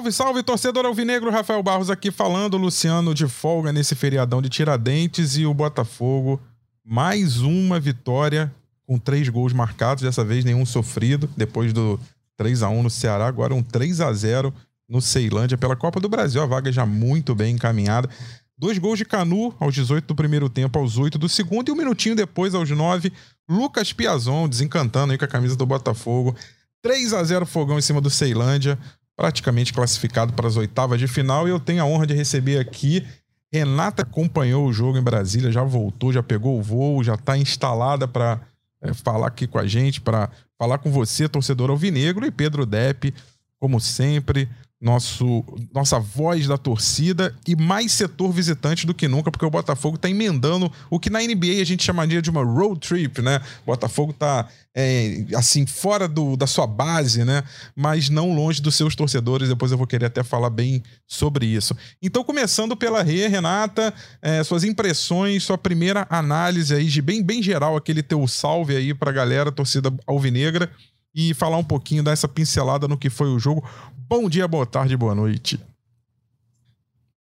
Salve, salve, torcedor alvinegro. Rafael Barros aqui falando. Luciano de folga nesse feriadão de Tiradentes e o Botafogo. Mais uma vitória com três gols marcados, dessa vez nenhum sofrido. Depois do 3 a 1 no Ceará, agora um 3 a 0 no Ceilândia pela Copa do Brasil. A vaga já muito bem encaminhada. Dois gols de Canu aos 18 do primeiro tempo, aos 8 do segundo, e um minutinho depois, aos 9, Lucas Piazon desencantando aí com a camisa do Botafogo. 3 a 0 Fogão em cima do Ceilândia praticamente classificado para as oitavas de final. E eu tenho a honra de receber aqui. Renata acompanhou o jogo em Brasília, já voltou, já pegou o voo, já está instalada para é, falar aqui com a gente, para falar com você, torcedor alvinegro, e Pedro Depp, como sempre, nosso, nossa voz da torcida e mais setor visitante do que nunca, porque o Botafogo está emendando o que na NBA a gente chamaria de uma road trip, né? O Botafogo está é, assim, fora do, da sua base, né? Mas não longe dos seus torcedores. Depois eu vou querer até falar bem sobre isso. Então, começando pela Rê, Renata, é, suas impressões, sua primeira análise aí de bem, bem geral, aquele teu salve aí pra galera, torcida alvinegra e falar um pouquinho dessa pincelada no que foi o jogo. Bom dia, boa tarde, boa noite.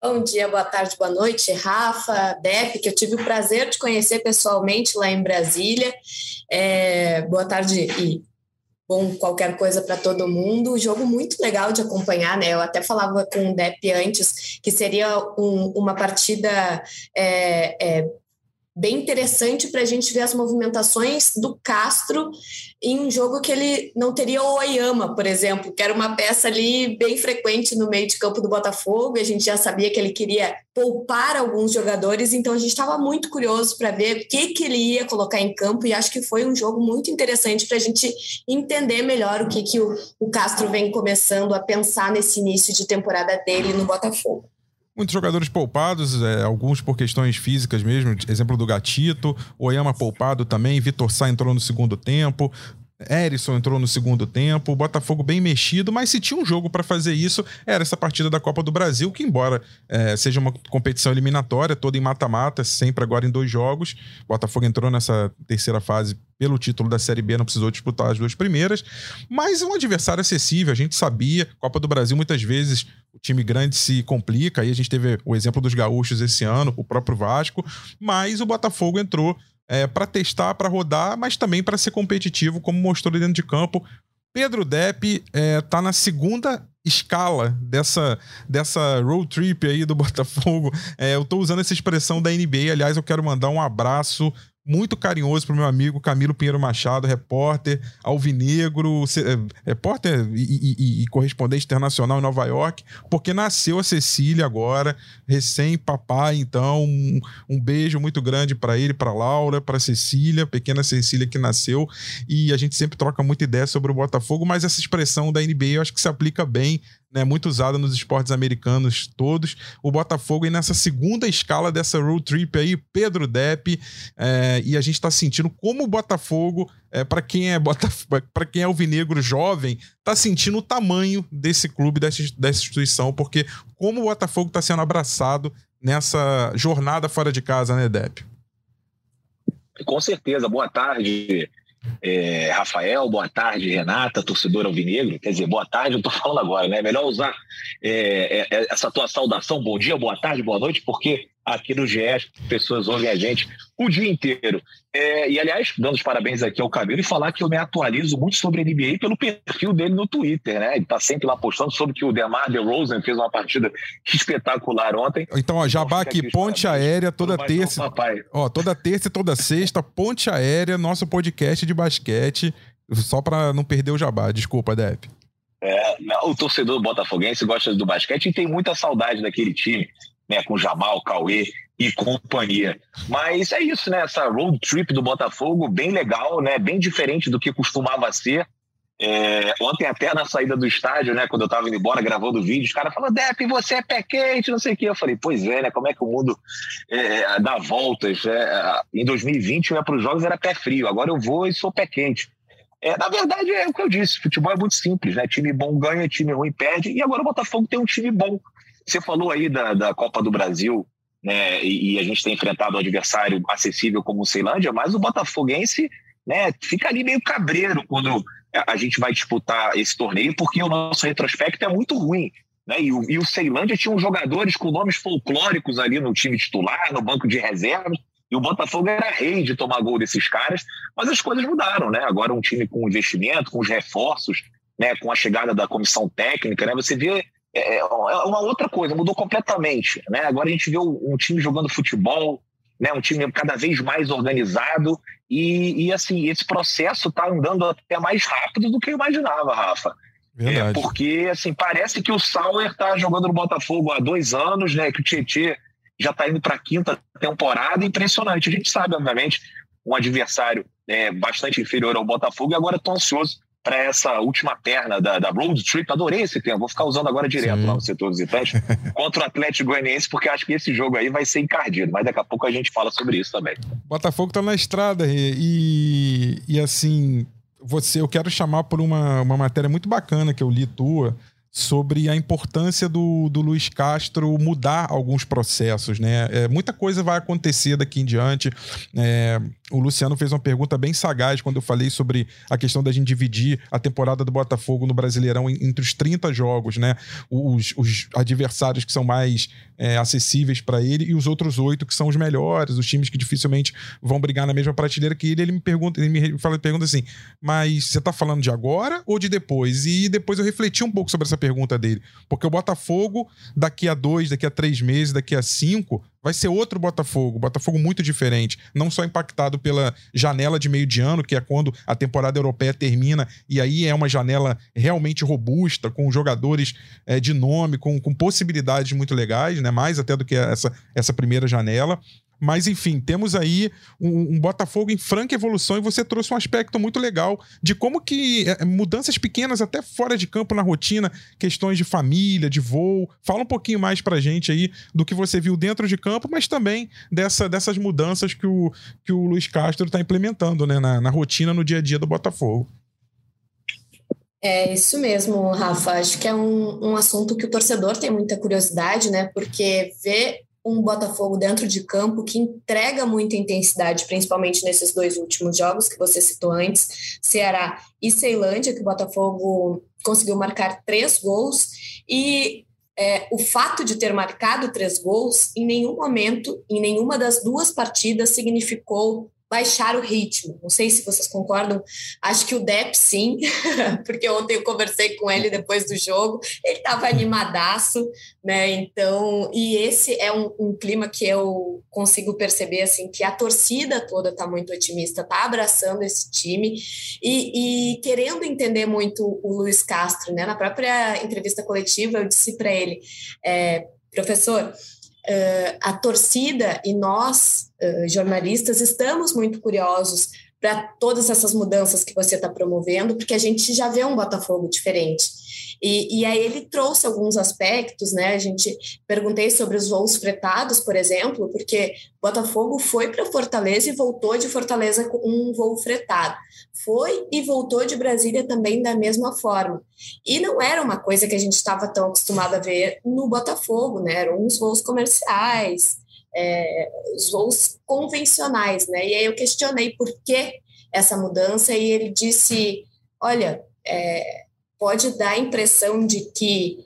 Bom dia, boa tarde, boa noite, Rafa, Dep, que eu tive o prazer de conhecer pessoalmente lá em Brasília. É, boa tarde e bom qualquer coisa para todo mundo. Jogo muito legal de acompanhar, né? Eu até falava com o Dep antes que seria um, uma partida é, é, bem interessante para a gente ver as movimentações do Castro em um jogo que ele não teria o Oyama, por exemplo, que era uma peça ali bem frequente no meio de campo do Botafogo, e a gente já sabia que ele queria poupar alguns jogadores, então a gente estava muito curioso para ver o que, que ele ia colocar em campo, e acho que foi um jogo muito interessante para a gente entender melhor o que, que o, o Castro vem começando a pensar nesse início de temporada dele no Botafogo. Muitos jogadores poupados, é, alguns por questões físicas mesmo, exemplo do Gatito, Oyama poupado também, Vitor Sá entrou no segundo tempo, Erisson entrou no segundo tempo, o Botafogo bem mexido, mas se tinha um jogo para fazer isso, era essa partida da Copa do Brasil, que embora é, seja uma competição eliminatória, toda em mata-mata, sempre agora em dois jogos, o Botafogo entrou nessa terceira fase pelo título da Série B, não precisou disputar as duas primeiras, mas é um adversário acessível, a gente sabia, Copa do Brasil muitas vezes o time grande se complica, aí a gente teve o exemplo dos gaúchos esse ano, o próprio Vasco, mas o Botafogo entrou é, para testar, para rodar, mas também para ser competitivo, como mostrou dentro de campo. Pedro Depp é, tá na segunda escala dessa, dessa road trip aí do Botafogo. É, eu tô usando essa expressão da NBA. Aliás, eu quero mandar um abraço muito carinhoso para o meu amigo Camilo Pinheiro Machado, repórter alvinegro, é, repórter e, e, e, correspondente internacional em Nova York, porque nasceu a Cecília agora, recém-papai, então um, um, beijo muito grande para ele, para Laura, para Cecília, pequena Cecília que nasceu, e a gente sempre troca muita ideia sobre o Botafogo, mas essa expressão da NBA eu acho que se aplica bem né, muito usada nos esportes americanos todos. O Botafogo e nessa segunda escala dessa road trip aí, Pedro Depp, é, e a gente está sentindo como o Botafogo, é, para quem é para quem é alvinegro jovem, está sentindo o tamanho desse clube, dessa, dessa instituição, porque como o Botafogo está sendo abraçado nessa jornada fora de casa, né, Depp? Com certeza. Boa tarde, é, Rafael, boa tarde, Renata, torcedor alvinegro. Quer dizer, boa tarde, eu tô falando agora, né? Melhor usar é, é, essa tua saudação, bom dia, boa tarde, boa noite, porque aqui no GE as pessoas ouvem a gente o dia inteiro. É, e, aliás, dando os parabéns aqui ao Camilo e falar que eu me atualizo muito sobre a NBA pelo perfil dele no Twitter, né? Ele tá sempre lá postando sobre que o DeMar DeRozan fez uma partida espetacular ontem. Então, ó, Jabá aqui, ponte aérea toda terça. Ó, toda terça e toda sexta, ponte aérea, nosso podcast de basquete, só para não perder o Jabá. Desculpa, Dep. É, o torcedor botafoguense gosta do basquete e tem muita saudade daquele time né, com Jamal, Cauê e companhia. Mas é isso, né? Essa road trip do Botafogo, bem legal, né? Bem diferente do que costumava ser. É, ontem até na saída do estádio, né, quando eu tava indo embora gravando vídeo, os caras falaram, Depp, você é pé quente, não sei o quê. Eu falei, pois é, né, como é que o mundo é, dá voltas. É, em 2020 eu ia para os jogos, era pé frio, agora eu vou e sou pé quente. É, na verdade, é o que eu disse, futebol é muito simples, né, time bom ganha, time ruim perde, e agora o Botafogo tem um time bom. Você falou aí da, da Copa do Brasil, né? E, e, a gente tem enfrentado um adversário acessível como o Ceilândia, mas o Botafoguense né, fica ali meio cabreiro quando a gente vai disputar esse torneio, porque o nosso retrospecto é muito ruim. Né? E, o, e o Ceilândia tinha jogadores com nomes folclóricos ali no time titular, no banco de reservas. E o Botafogo era rei de tomar gol desses caras, mas as coisas mudaram, né? Agora um time com investimento, com os reforços, né? Com a chegada da comissão técnica, né? Você vê é, é uma outra coisa, mudou completamente, né? Agora a gente vê um time jogando futebol, né? Um time cada vez mais organizado e, e assim esse processo está andando até mais rápido do que eu imaginava, Rafa. É, porque assim parece que o Sauer está jogando no Botafogo há dois anos, né? Que o Tietchan já está indo para a quinta temporada, impressionante. A gente sabe, obviamente, um adversário é, bastante inferior ao Botafogo, e agora estou ansioso para essa última perna da, da road trip. Adorei esse tempo, vou ficar usando agora direto Sim. lá no setor visitante contra o Atlético Goianiense, porque acho que esse jogo aí vai ser encardido, mas daqui a pouco a gente fala sobre isso também. Botafogo está na estrada e, e assim, você, eu quero chamar por uma, uma matéria muito bacana que eu li tua sobre a importância do, do Luiz Castro mudar alguns processos, né? É, muita coisa vai acontecer daqui em diante. É, o Luciano fez uma pergunta bem sagaz quando eu falei sobre a questão da gente dividir a temporada do Botafogo no Brasileirão entre os 30 jogos, né? Os, os adversários que são mais é, acessíveis para ele e os outros oito que são os melhores, os times que dificilmente vão brigar na mesma prateleira que ele. Ele me pergunta, ele me fala, pergunta assim: mas você está falando de agora ou de depois? E depois eu refleti um pouco sobre essa pergunta dele. Porque o Botafogo, daqui a dois, daqui a três meses, daqui a cinco, vai ser outro Botafogo. Botafogo muito diferente. Não só impactado pela janela de meio de ano, que é quando a temporada europeia termina, e aí é uma janela realmente robusta, com jogadores é, de nome, com, com possibilidades muito legais, né? Mais até do que essa, essa primeira janela. Mas, enfim, temos aí um, um, Botafogo em franca evolução e você trouxe um aspecto muito legal de como que é, mudanças pequenas, até fora de campo na rotina, questões de família, de voo. Fala um pouquinho mais pra gente aí do que você viu dentro de campo, mas também dessa, dessas mudanças que o, que o Luiz Castro está implementando né, na, na rotina, no dia a dia do Botafogo. É isso mesmo, Rafa. Acho que é um, um assunto que o torcedor tem muita curiosidade, né? Porque ver um Botafogo dentro de campo que entrega muita intensidade, principalmente nesses dois últimos jogos que você citou antes, Ceará e Ceilândia, que o Botafogo conseguiu marcar três gols. E é, o fato de ter marcado três gols em nenhum momento, em nenhuma das duas partidas significou baixar o ritmo. Não sei se vocês concordam. Acho que o Depp sim, porque ontem eu conversei com ele depois do jogo. Ele estava animadaço, né? Então, e esse é um, um, clima que eu consigo perceber assim que a torcida toda está muito otimista, está abraçando esse time e, e, querendo entender muito o Luiz Castro, né? Na própria entrevista coletiva eu disse para ele, é, professor uh, a torcida e nós, uh, jornalistas, estamos muito curiosos para todas essas mudanças que você está promovendo, porque a gente já vê um Botafogo diferente. E, e, aí ele trouxe alguns aspectos, né? A gente perguntei sobre os voos fretados, por exemplo, porque Botafogo foi para Fortaleza e voltou de Fortaleza com um voo fretado. Foi e voltou de Brasília também da mesma forma. E não era uma coisa que a gente estava tão acostumado a ver no Botafogo, né? Eram uns voos comerciais, é, os voos convencionais, né? E aí eu questionei por que essa mudança e ele disse, olha, é, pode dar a impressão de que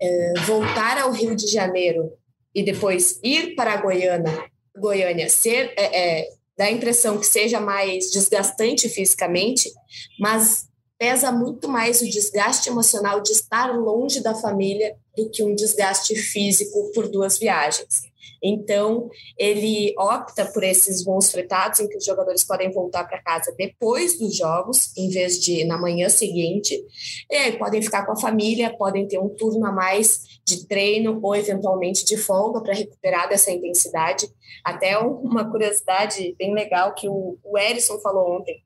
é, voltar ao Rio de Janeiro e depois ir para Goiânia, Goiânia ser, é, é, dá a impressão que seja mais desgastante fisicamente, mas pesa muito mais o desgaste emocional de estar longe da família do que um desgaste físico por duas viagens. Então, ele opta por esses voos fretados, em que os jogadores podem voltar para casa depois dos jogos, em vez de na manhã seguinte. E aí podem ficar com a família, podem ter um turno a mais de treino ou eventualmente de folga para recuperar dessa intensidade. Até uma curiosidade bem legal que o, o Erison falou ontem.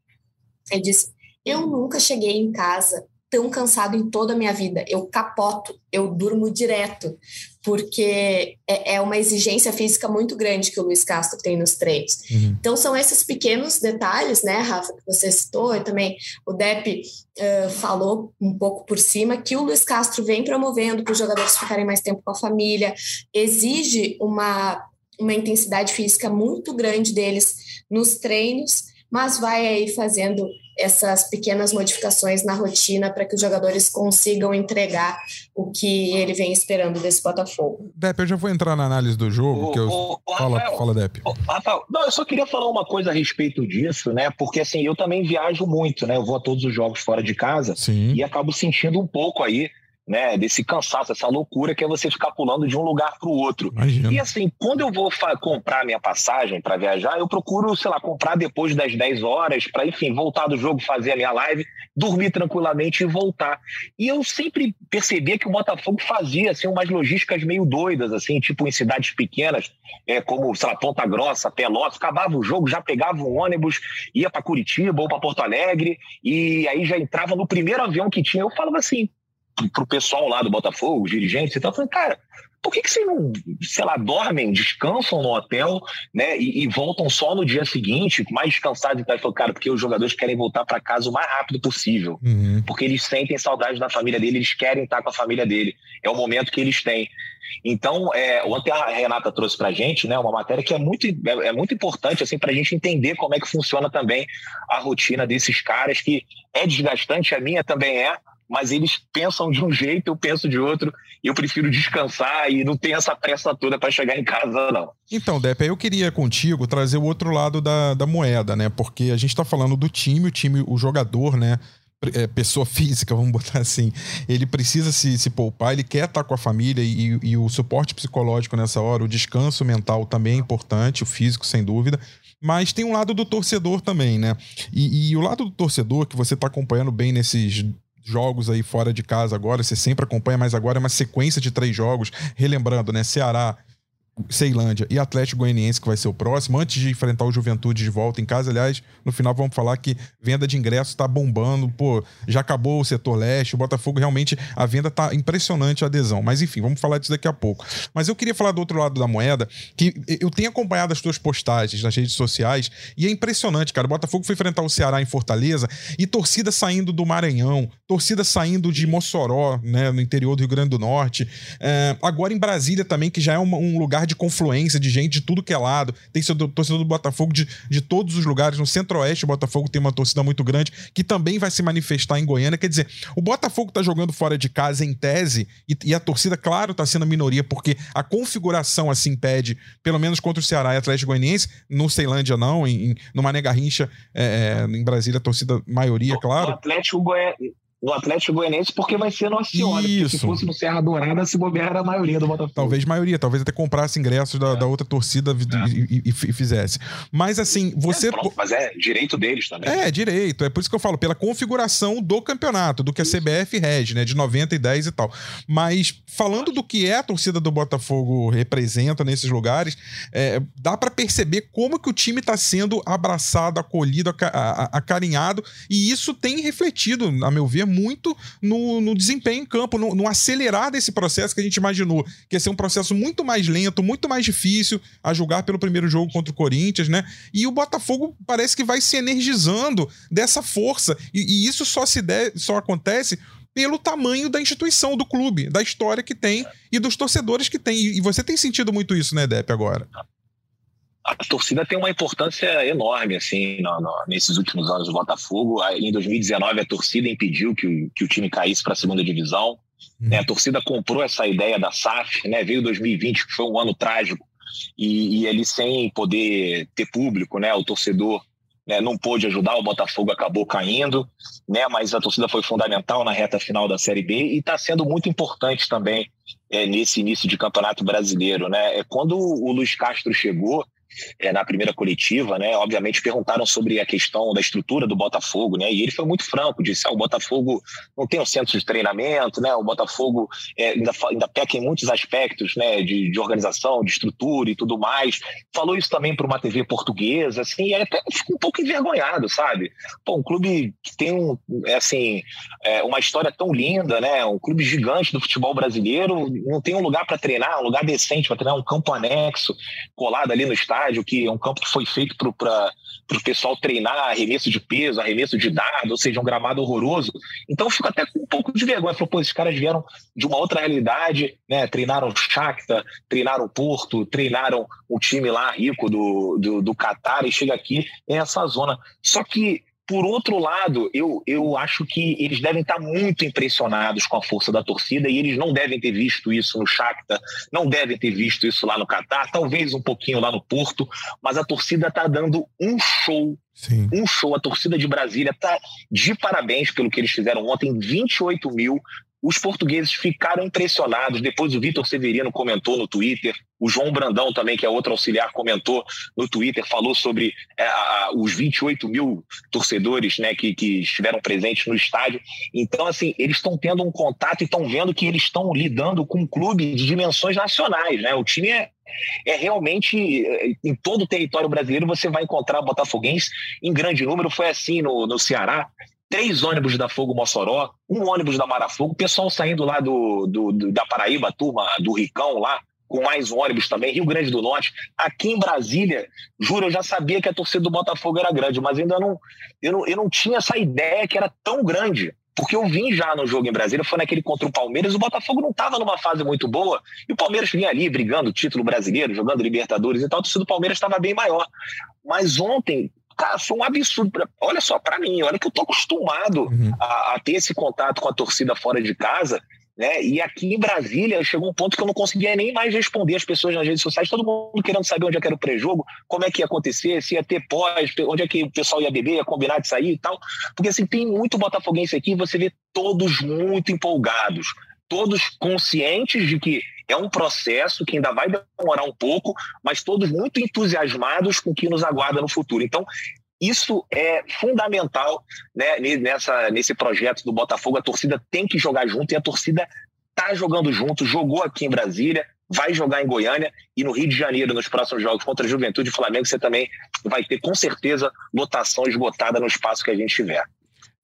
Ele disse: Eu nunca cheguei em casa tão cansado em toda a minha vida. Eu capoto, eu durmo direto, porque é, é, uma exigência física muito grande que o Luiz Castro tem nos treinos. Uhum. Então, são esses pequenos detalhes, né, Rafa, que você citou, e também o Depp uh, falou um pouco por cima, que o Luiz Castro vem promovendo para os jogadores ficarem mais tempo com a família, exige uma, uma intensidade física muito grande deles nos treinos, mas vai aí fazendo essas pequenas modificações na rotina para que os jogadores consigam entregar o que ele vem esperando desse Botafogo. Depp, eu já vou entrar na análise do jogo. que eu... O, o, fala, Rafael, fala, Depp. Rafael, não, eu só queria falar uma coisa a respeito disso, né? Porque assim, eu também viajo muito, né? Eu vou a todos os jogos fora de casa Sim. e acabo sentindo um pouco aí né, desse cansaço, essa loucura que é você ficar pulando de um lugar para o outro. Imagina. E assim, quando eu vou comprar minha passagem para viajar, eu procuro, sei lá, comprar depois das 10 horas, para, enfim, voltar do jogo, fazer a minha live, dormir tranquilamente e voltar. E eu sempre percebia que o Botafogo fazia, assim, umas logísticas meio doidas, assim, tipo em cidades pequenas, é, como, sei lá, Ponta Grossa, Pelotas, acabava o jogo, já pegava um ônibus, ia para Curitiba ou para Porto Alegre, e aí já entrava no primeiro avião que tinha. Eu falava assim, pro pessoal lá do Botafogo, os dirigentes e tal, falando, cara, por que, que vocês não, sei lá, dormem, descansam no hotel, né, e, e voltam só no dia seguinte, mais descansados e tal? Falou, cara, porque os jogadores querem voltar para casa o mais rápido possível, uhum. porque eles sentem saudade da família dele, eles querem estar com a família dele, é o momento que eles têm. Então, é, ontem a Renata trouxe para a gente né, uma matéria que é muito, é, é muito importante assim, para a gente entender como é que funciona também a rotina desses caras, que é desgastante, a minha também é, mas eles pensam de um jeito, eu penso de outro, e eu prefiro descansar e não ter essa pressa toda para chegar em casa, não. Então, Depp, eu queria contigo trazer o outro lado da, da moeda, né? Porque a gente está falando do time, o time, o jogador, né? É, pessoa física, vamos botar assim, ele precisa se, se poupar, ele quer estar com a família e, e o suporte psicológico nessa hora, o descanso mental também é importante, o físico, sem dúvida. Mas tem um lado do torcedor também, né? E, e o lado do torcedor que você está acompanhando bem nesses jogos aí fora de casa agora, você sempre acompanha, mas agora é uma sequência de três jogos, relembrando, né? Ceará, Ceilândia e Atlético Goianiense, que vai ser o próximo, antes de enfrentar o Juventude de volta em casa. Aliás, no final vamos falar que venda de ingressos está bombando. Pô, já acabou o setor leste, o Botafogo realmente, a venda tá impressionante a adesão. Mas enfim, vamos falar disso daqui a pouco. Mas eu queria falar do outro lado da moeda, que eu tenho acompanhado as tuas postagens nas redes sociais e é impressionante, cara. O Botafogo foi enfrentar o Ceará em Fortaleza e torcida saindo do Maranhão, torcida saindo de Mossoró, né, no interior do Rio Grande do Norte. É, agora em Brasília também, que já é um lugar lugar de confluência de gente de tudo que é lado. Tem seu torcedor do Botafogo de, de todos os lugares. No Centro-Oeste, o Botafogo tem uma torcida muito grande que também vai se manifestar em Goiânia. Quer dizer, o Botafogo tá jogando fora de casa em tese e, e a torcida, claro, tá sendo a minoria porque a configuração assim pede, pelo menos contra o Ceará e Atlético Goianiense, no Ceilândia não, em, em, no Mané Garrincha, é, é, em Brasília, a torcida maioria, claro. O Atlético Goianiense no Atlético Goianiense porque vai ser no Acione. Se fosse no Serra Dourada, se bobear era a maioria do Botafogo. Talvez maioria, talvez até comprasse ingressos da, é. da outra torcida é. e, e, e, fizesse. Mas assim, você. É, pronto, mas é direito deles também. É, direito. É por isso que eu falo, pela configuração do campeonato, do que a CBF rege, né? De 90 e 10 e tal. Mas falando do que é a torcida do Botafogo representa nesses lugares, é, dá para perceber como que o time está sendo abraçado, acolhido, acarinhado, e isso tem refletido, a meu ver, muito no, no desempenho em campo, no, no, acelerar desse processo que a gente imaginou, que ia ser um processo muito mais lento, muito mais difícil a julgar pelo primeiro jogo contra o Corinthians, né? E o Botafogo parece que vai se energizando dessa força, e, e isso só se der, só acontece pelo tamanho da instituição, do clube, da história que tem e dos torcedores que tem. E você tem sentido muito isso, né, Depp, agora? A torcida tem uma importância enorme assim no, no, nesses últimos anos do Botafogo. Em 2019 a torcida impediu que o, que o time caísse para a segunda divisão. Hum. Né? A torcida comprou essa ideia da SAF, né? Veio 2020 que foi um ano trágico e, e ele sem poder ter público, né? O torcedor né, não pôde ajudar, o Botafogo acabou caindo, né? Mas a torcida foi fundamental na reta final da Série B e está sendo muito importante também é, nesse início de campeonato brasileiro, né? É quando o Luiz Castro chegou é, na primeira coletiva, né? Obviamente perguntaram sobre a questão da estrutura do Botafogo, né? E ele foi muito franco, disse: ah, o Botafogo não tem um centro de treinamento, né? O Botafogo é, ainda, ainda peca em muitos aspectos, né? De, de, organização, de estrutura e tudo mais. Falou isso também para uma TV portuguesa, assim, e até ficou um pouco envergonhado, sabe? Pô, um clube que tem um, é, assim, é, uma história tão linda, né? Um clube gigante do futebol brasileiro, não tem um lugar para treinar, um lugar decente para treinar, um campo anexo colado ali no estádio estádio, que é um campo que foi feito para o pessoal treinar arremesso de peso, arremesso de dado, ou seja, um gramado horroroso. Então eu fico até com um pouco de vergonha. Falei, pô, esses caras vieram de uma outra realidade, né? Treinaram Shakhtar, treinaram Porto, treinaram o time lá rico do, do, do Qatar e chega aqui em essa zona. Só que por outro lado, eu, eu acho que eles devem estar muito impressionados com a força da torcida e eles não devem ter visto isso no Shakhtar, não devem ter visto isso lá no Catar, talvez um pouquinho lá no Porto, mas a torcida está dando um show Sim. Um show, a torcida de Brasília está de parabéns pelo que eles fizeram ontem. 28 mil os portugueses ficaram impressionados. Depois o Vitor Severino comentou no Twitter, o João Brandão também, que é outro auxiliar, comentou no Twitter, falou sobre é, os 28 mil torcedores né, que, que estiveram presentes no estádio. Então, assim, eles estão tendo um contato e estão vendo que eles estão lidando com um clube de dimensões nacionais. Né? O time é, é realmente em todo o território brasileiro você vai encontrar botafoguense em grande número. Foi assim no, no Ceará três ônibus da Fogo Mossoró, um ônibus da Marafogo, pessoal saindo lá do, do, do, da Paraíba, turma do Ricão lá, com mais um ônibus também, Rio Grande do Norte. Aqui em Brasília, juro, eu já sabia que a torcida do Botafogo era grande, mas ainda não eu, não, eu não tinha essa ideia que era tão grande. Porque eu vim já no jogo em Brasília, foi naquele contra o Palmeiras, o Botafogo não estava numa fase muito boa, e o Palmeiras vinha ali brigando título brasileiro, jogando Libertadores e tal, a torcida do Palmeiras estava bem maior. Mas ontem, Cara, foi um absurdo. Pra, olha só, para mim, olha que eu tô acostumado uhum. a, a, ter esse contato com a torcida fora de casa, né? E aqui em Brasília chegou um ponto que eu não conseguia nem mais responder as pessoas nas redes sociais, todo mundo querendo saber onde é que era o pré-jogo, como é que ia acontecer, se ia ter pós, onde é que o pessoal ia beber, ia combinar de sair e tal. Porque assim, tem muito botafoguense aqui, você vê todos muito empolgados, todos conscientes de que é um processo que ainda vai demorar um pouco, mas todos muito entusiasmados com o que nos aguarda no futuro. Então, isso é fundamental né, nessa, nesse projeto do Botafogo. A torcida tem que jogar junto e a torcida está jogando junto, jogou aqui em Brasília, vai jogar em Goiânia e no Rio de Janeiro, nos próximos jogos contra a Juventude e Flamengo, você também vai ter com certeza lotação esgotada no espaço que a gente tiver.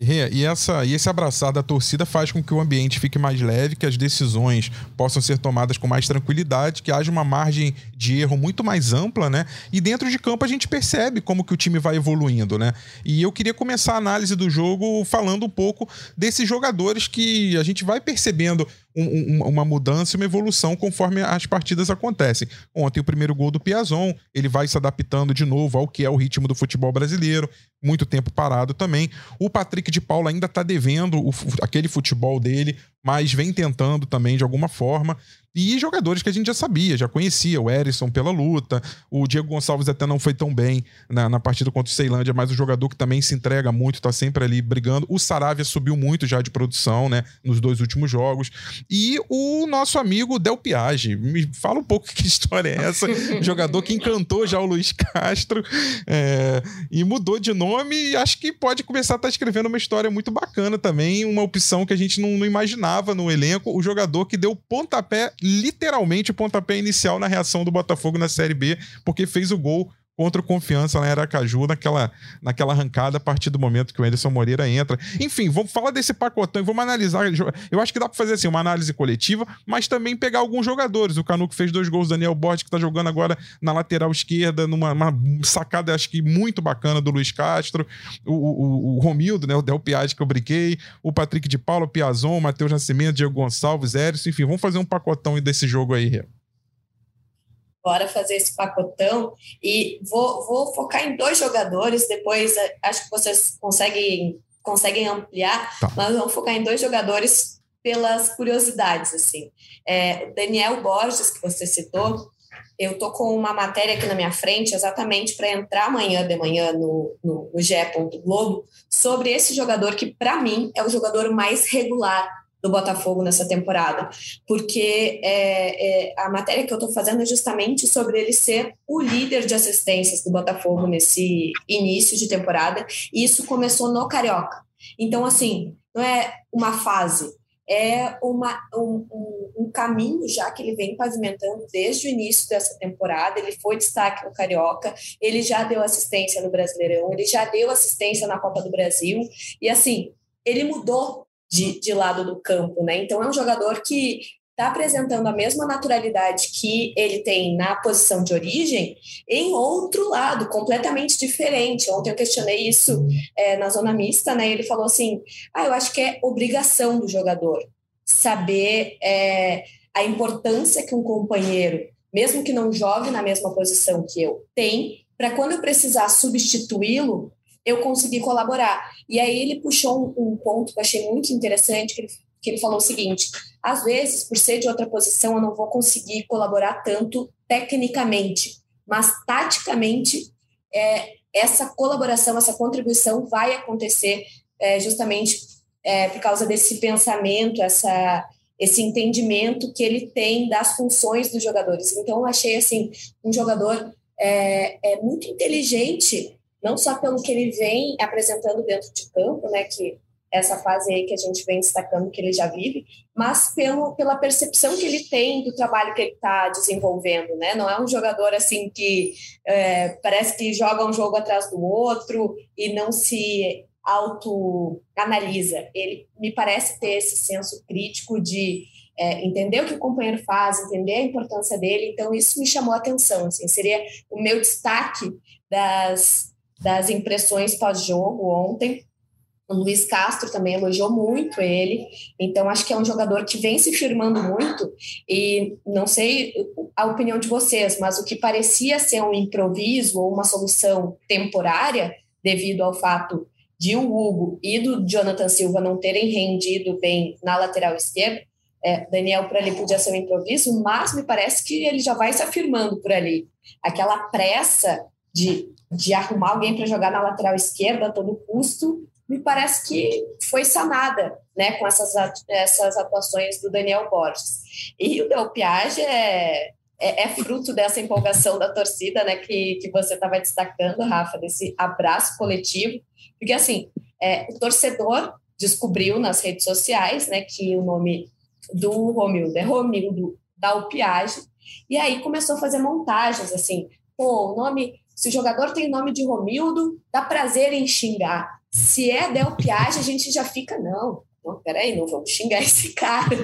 E, essa, e esse abraçar da torcida faz com que o ambiente fique mais leve, que as decisões possam ser tomadas com mais tranquilidade, que haja uma margem de erro muito mais ampla, né? E dentro de campo a gente percebe como que o time vai evoluindo, né? E eu queria começar a análise do jogo falando um pouco desses jogadores que a gente vai percebendo um, uma mudança e uma evolução conforme as partidas acontecem. Ontem, o primeiro gol do Piazon, ele vai se adaptando de novo ao que é o ritmo do futebol brasileiro, muito tempo parado também. O Patrick de Paula ainda está devendo o, aquele futebol dele, mas vem tentando também de alguma forma. E jogadores que a gente já sabia, já conhecia, o Erisson pela luta, o Diego Gonçalves até não foi tão bem na, na partida contra o Ceilândia, mas o jogador que também se entrega muito, tá sempre ali brigando. O Saravia subiu muito já de produção, né, nos dois últimos jogos. E o nosso amigo Del Piage, me fala um pouco que história é essa, jogador que encantou já o Luiz Castro é, e mudou de nome e acho que pode começar a estar tá escrevendo uma história muito bacana também, uma opção que a gente não, não imaginava no elenco, o jogador que deu pontapé literalmente pontapé inicial na reação do Botafogo na Série B, porque fez o gol contra o Confiança lá em Aracaju, naquela, naquela arrancada a partir do momento que o Anderson Moreira entra. Enfim, vamos falar desse pacotão e vamos analisar. Eu acho que dá para fazer assim, uma análise coletiva, mas também pegar alguns jogadores. O Canu que fez dois gols, Daniel Borges, que tá jogando agora na lateral esquerda, numa sacada, acho que muito bacana do Luiz Castro, o, o, o Romildo, né? O Del Piaz que eu brinquei, o Patrick de Paula, o Piazon, o Matheus Nascimento, Diego Gonçalves, Érison, enfim, vamos fazer um pacotão desse jogo aí, bora fazer esse pacotão e vou, vou focar em dois jogadores, depois eh, acho que vocês conseguem, conseguem ampliar, tá. mas vamos focar em dois jogadores pelas curiosidades, assim. É, Daniel Borges, que você citou, eu tô com uma matéria aqui na minha frente, exatamente para entrar amanhã de manhã no, no, no GE. Globo, sobre esse jogador que, para mim, é o jogador mais regular do Botafogo nessa temporada, porque é, é, a matéria que eu estou fazendo é justamente sobre ele ser o líder de assistências do Botafogo nesse início de temporada, e isso começou no Carioca. Então, assim, não é uma fase, é uma, um, um, um, caminho já que ele vem pavimentando desde o início dessa temporada. Ele foi destaque no Carioca, ele já deu assistência no Brasileirão, ele já deu assistência na Copa do Brasil, e assim, ele mudou de, de lado do campo, né? Então é um jogador que está apresentando a mesma naturalidade que ele tem na posição de origem em outro lado, completamente diferente. Ontem eu questionei isso é, na zona mista, né? Ele falou assim: ah, eu acho que é obrigação do jogador saber é, a importância que um companheiro, mesmo que não jogue na mesma posição que eu, tem para quando eu precisar substituí-lo, eu conseguir colaborar. E aí ele puxou um, um ponto que eu achei muito interessante, que ele que ele falou o seguinte: às vezes, por ser de outra posição, eu não vou conseguir colaborar tanto tecnicamente, mas taticamente, é, essa colaboração, essa contribuição vai acontecer é, justamente é, por causa desse pensamento, essa, esse entendimento que ele tem das funções dos jogadores. Então, eu achei assim um jogador é, é muito inteligente, não só pelo que ele vem apresentando dentro de campo, né, que essa fase aí que a gente vem destacando que ele já vive, mas pelo, pela percepção que ele tem do trabalho que ele está desenvolvendo, né? Não é um jogador assim que é, parece que joga um jogo atrás do outro e não se autoanalisa. Ele me parece ter esse senso crítico de é, entender o que o companheiro faz, entender a importância dele. Então isso me chamou a atenção. Assim, seria o meu destaque das das impressões pós-jogo ontem o Luiz Castro também elogiou muito ele, então acho que é um jogador que vem se firmando muito. E não sei a opinião de vocês, mas o que parecia ser um improviso ou uma solução temporária, devido ao fato de o Hugo e do Jonathan Silva não terem rendido bem na lateral esquerda, é, Daniel por ali podia ser um improviso, mas me parece que ele já vai se afirmando por ali. Aquela pressa de, de arrumar alguém para jogar na lateral esquerda a todo custo me parece que foi sanada né, com essas, essas atuações do Daniel Borges. E o Del Piage é, é, é, fruto dessa empolgação da torcida né, que, que você estava destacando, Rafa, desse abraço coletivo, porque assim, é, o torcedor descobriu nas redes sociais né, que o nome do Romildo é Romildo Dalpiage, e aí começou a fazer montagens assim, pô, o nome, se o jogador tem nome de Romildo, dá prazer em xingar. Se é Del Piage, a gente já fica, não, não, peraí, não vamos xingar esse cara.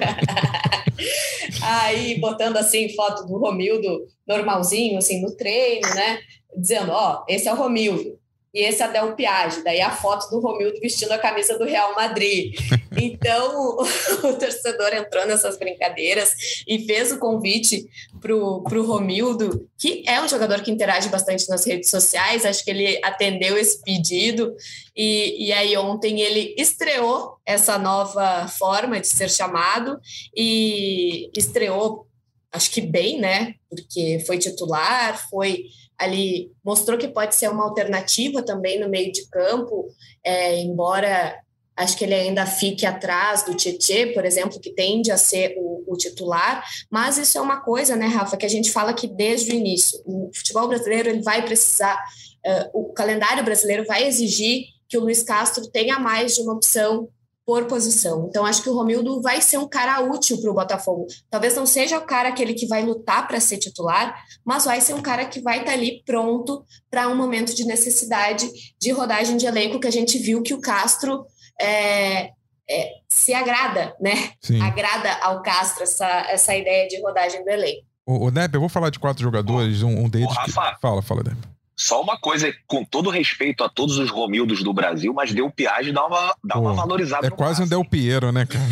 Aí, botando assim, foto do Romildo normalzinho, assim, no treino, né? Dizendo, ó, esse é o Romildo e esse é Del Piage, daí a foto do Romildo vestindo a camisa do Real Madrid. Então, o, torcedor entrou nessas brincadeiras e fez o convite para o Romildo, que é um jogador que interage bastante nas redes sociais, acho que ele atendeu esse pedido, e, e aí ontem ele estreou essa nova forma de ser chamado, e estreou, acho que bem, né? Porque foi titular, foi ali mostrou que pode ser uma alternativa também no meio de campo, é, embora acho que ele ainda fique atrás do Tietê, por exemplo, que tende a ser o, o, titular, mas isso é uma coisa, né, Rafa, que a gente fala que desde o início, o futebol brasileiro ele vai precisar, uh, o calendário brasileiro vai exigir que o Luiz Castro tenha mais de uma opção por posição. Então, acho que o Romildo vai ser um cara útil para o Botafogo. Talvez não seja o cara aquele que vai lutar para ser titular, mas vai ser um cara que vai estar tá ali pronto para um momento de necessidade de rodagem de elenco que a gente viu que o Castro é, é, se agrada, né? Sim. Agrada ao Castro essa, essa ideia de rodagem do elenco. O, o Nep, eu vou falar de quatro jogadores, um, um deles. que... Fala, fala, Nep. Só uma coisa, com todo respeito a todos os Romildos do Brasil, mas Del Piage dá uma, dá Pô, uma valorizada. É quase um Del Piero, né, cara?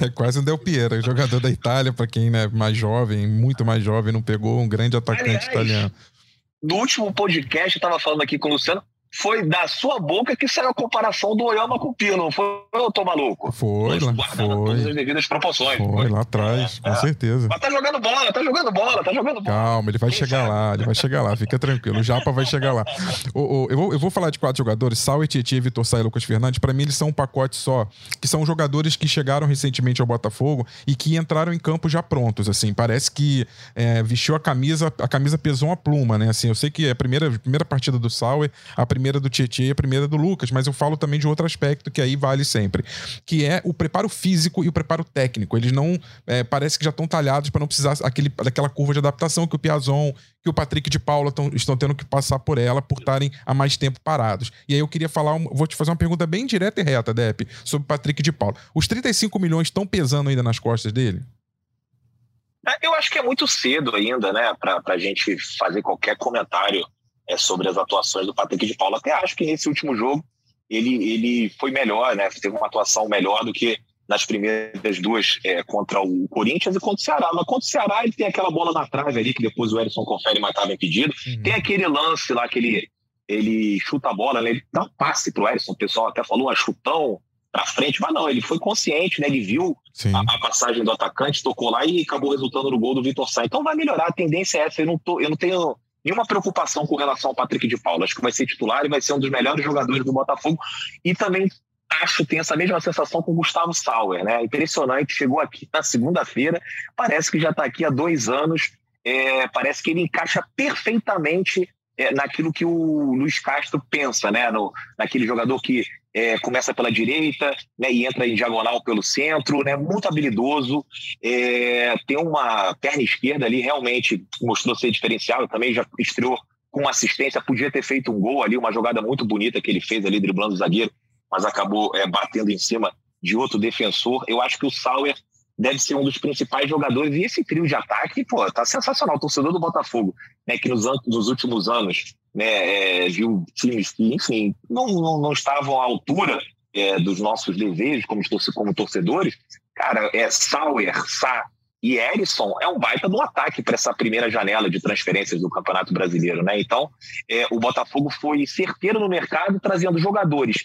é quase um Del Piero, jogador da Itália, para quem é mais jovem, muito mais jovem, não pegou um grande atacante Aliás, italiano. No último podcast, eu tava falando aqui com o Luciano, foi da sua boca que saiu a comparação do Oyama com o Pino, não foi, eu tô maluco? Foi, lá, foi. todas as devidas proporções. Foi, foi. lá atrás, é, com é. certeza. Mas tá jogando bola, tá jogando bola, tá jogando bola. Calma, ele vai Quem chegar sabe? lá, ele vai chegar lá, fica tranquilo. O Japa vai chegar lá. O, o, eu, vou, eu vou falar de quatro jogadores, Sal, Tietchan, Vitor Sá e Lucas Fernandes. Pra mim, eles são um pacote só, que são jogadores que chegaram recentemente ao Botafogo e que entraram em campo já prontos, assim. Parece que é, vestiu a camisa, a camisa pesou uma pluma, né? Assim, eu sei que é a primeira, a primeira partida do Sauer, a primeira primeira do Tietchan e a primeira do Lucas, mas eu falo também de outro aspecto que aí vale sempre, que é o preparo físico e o preparo técnico. Eles não é, parece que já estão talhados para não precisar aquele, daquela curva de adaptação que o Piazon, que o Patrick de Paula tão, estão tendo que passar por ela por estarem há mais tempo parados. E aí eu queria falar, vou te fazer uma pergunta bem direta e reta, Dep, sobre o Patrick de Paula. Os 35 milhões estão pesando ainda nas costas dele? É, eu acho que é muito cedo ainda, né, para a gente fazer qualquer comentário é, sobre as atuações do Patrick de Paula. Até acho que nesse último jogo ele, ele foi melhor, né, teve uma atuação melhor do que nas primeiras duas é, contra o Corinthians e contra o Ceará. Mas contra o Ceará ele tem aquela bola na trave ali que depois o Erisson confere, mas estava impedido. Uhum. Tem aquele lance lá que ele, ele chuta a bola, né, ele dá um passe pro Erisson. O pessoal até falou, um chutão para frente, mas não, ele foi consciente, né? Ele viu a, a, passagem do atacante, tocou lá e acabou resultando no gol do Vitor Sá. Então vai melhorar, a tendência é essa. Eu não, tô, eu não tenho nenhuma preocupação com relação ao Patrick de Paula. Acho que vai ser titular e vai ser um dos melhores jogadores do Botafogo. E também acho, tem essa mesma sensação com o Gustavo Sauer, né? Impressionante, chegou aqui na segunda-feira, parece que já está aqui há dois anos, é, parece que ele encaixa perfeitamente é, naquilo que o Luiz Castro pensa, né? No, naquele jogador que é, começa pela direita né, e entra em diagonal pelo centro, né, muito habilidoso, é, tem uma perna esquerda ali, realmente mostrou ser diferencial, também já estreou com assistência, podia ter feito um gol ali, uma jogada muito bonita que ele fez ali, driblando o zagueiro, mas acabou é, batendo em cima de outro defensor. Eu acho que o Sauer deve ser um dos principais jogadores. E esse trio de ataque, pô, tá sensacional. O torcedor do Botafogo, né, que nos, nos últimos anos né, é, viu times que, enfim, não, não, não estavam à altura é, dos nossos desejos como, como torcedores. Cara, é Sauer, Sá e Erisson é um baita do ataque para essa primeira janela de transferências do Campeonato Brasileiro, né? Então, é, o Botafogo foi certeiro no mercado, trazendo jogadores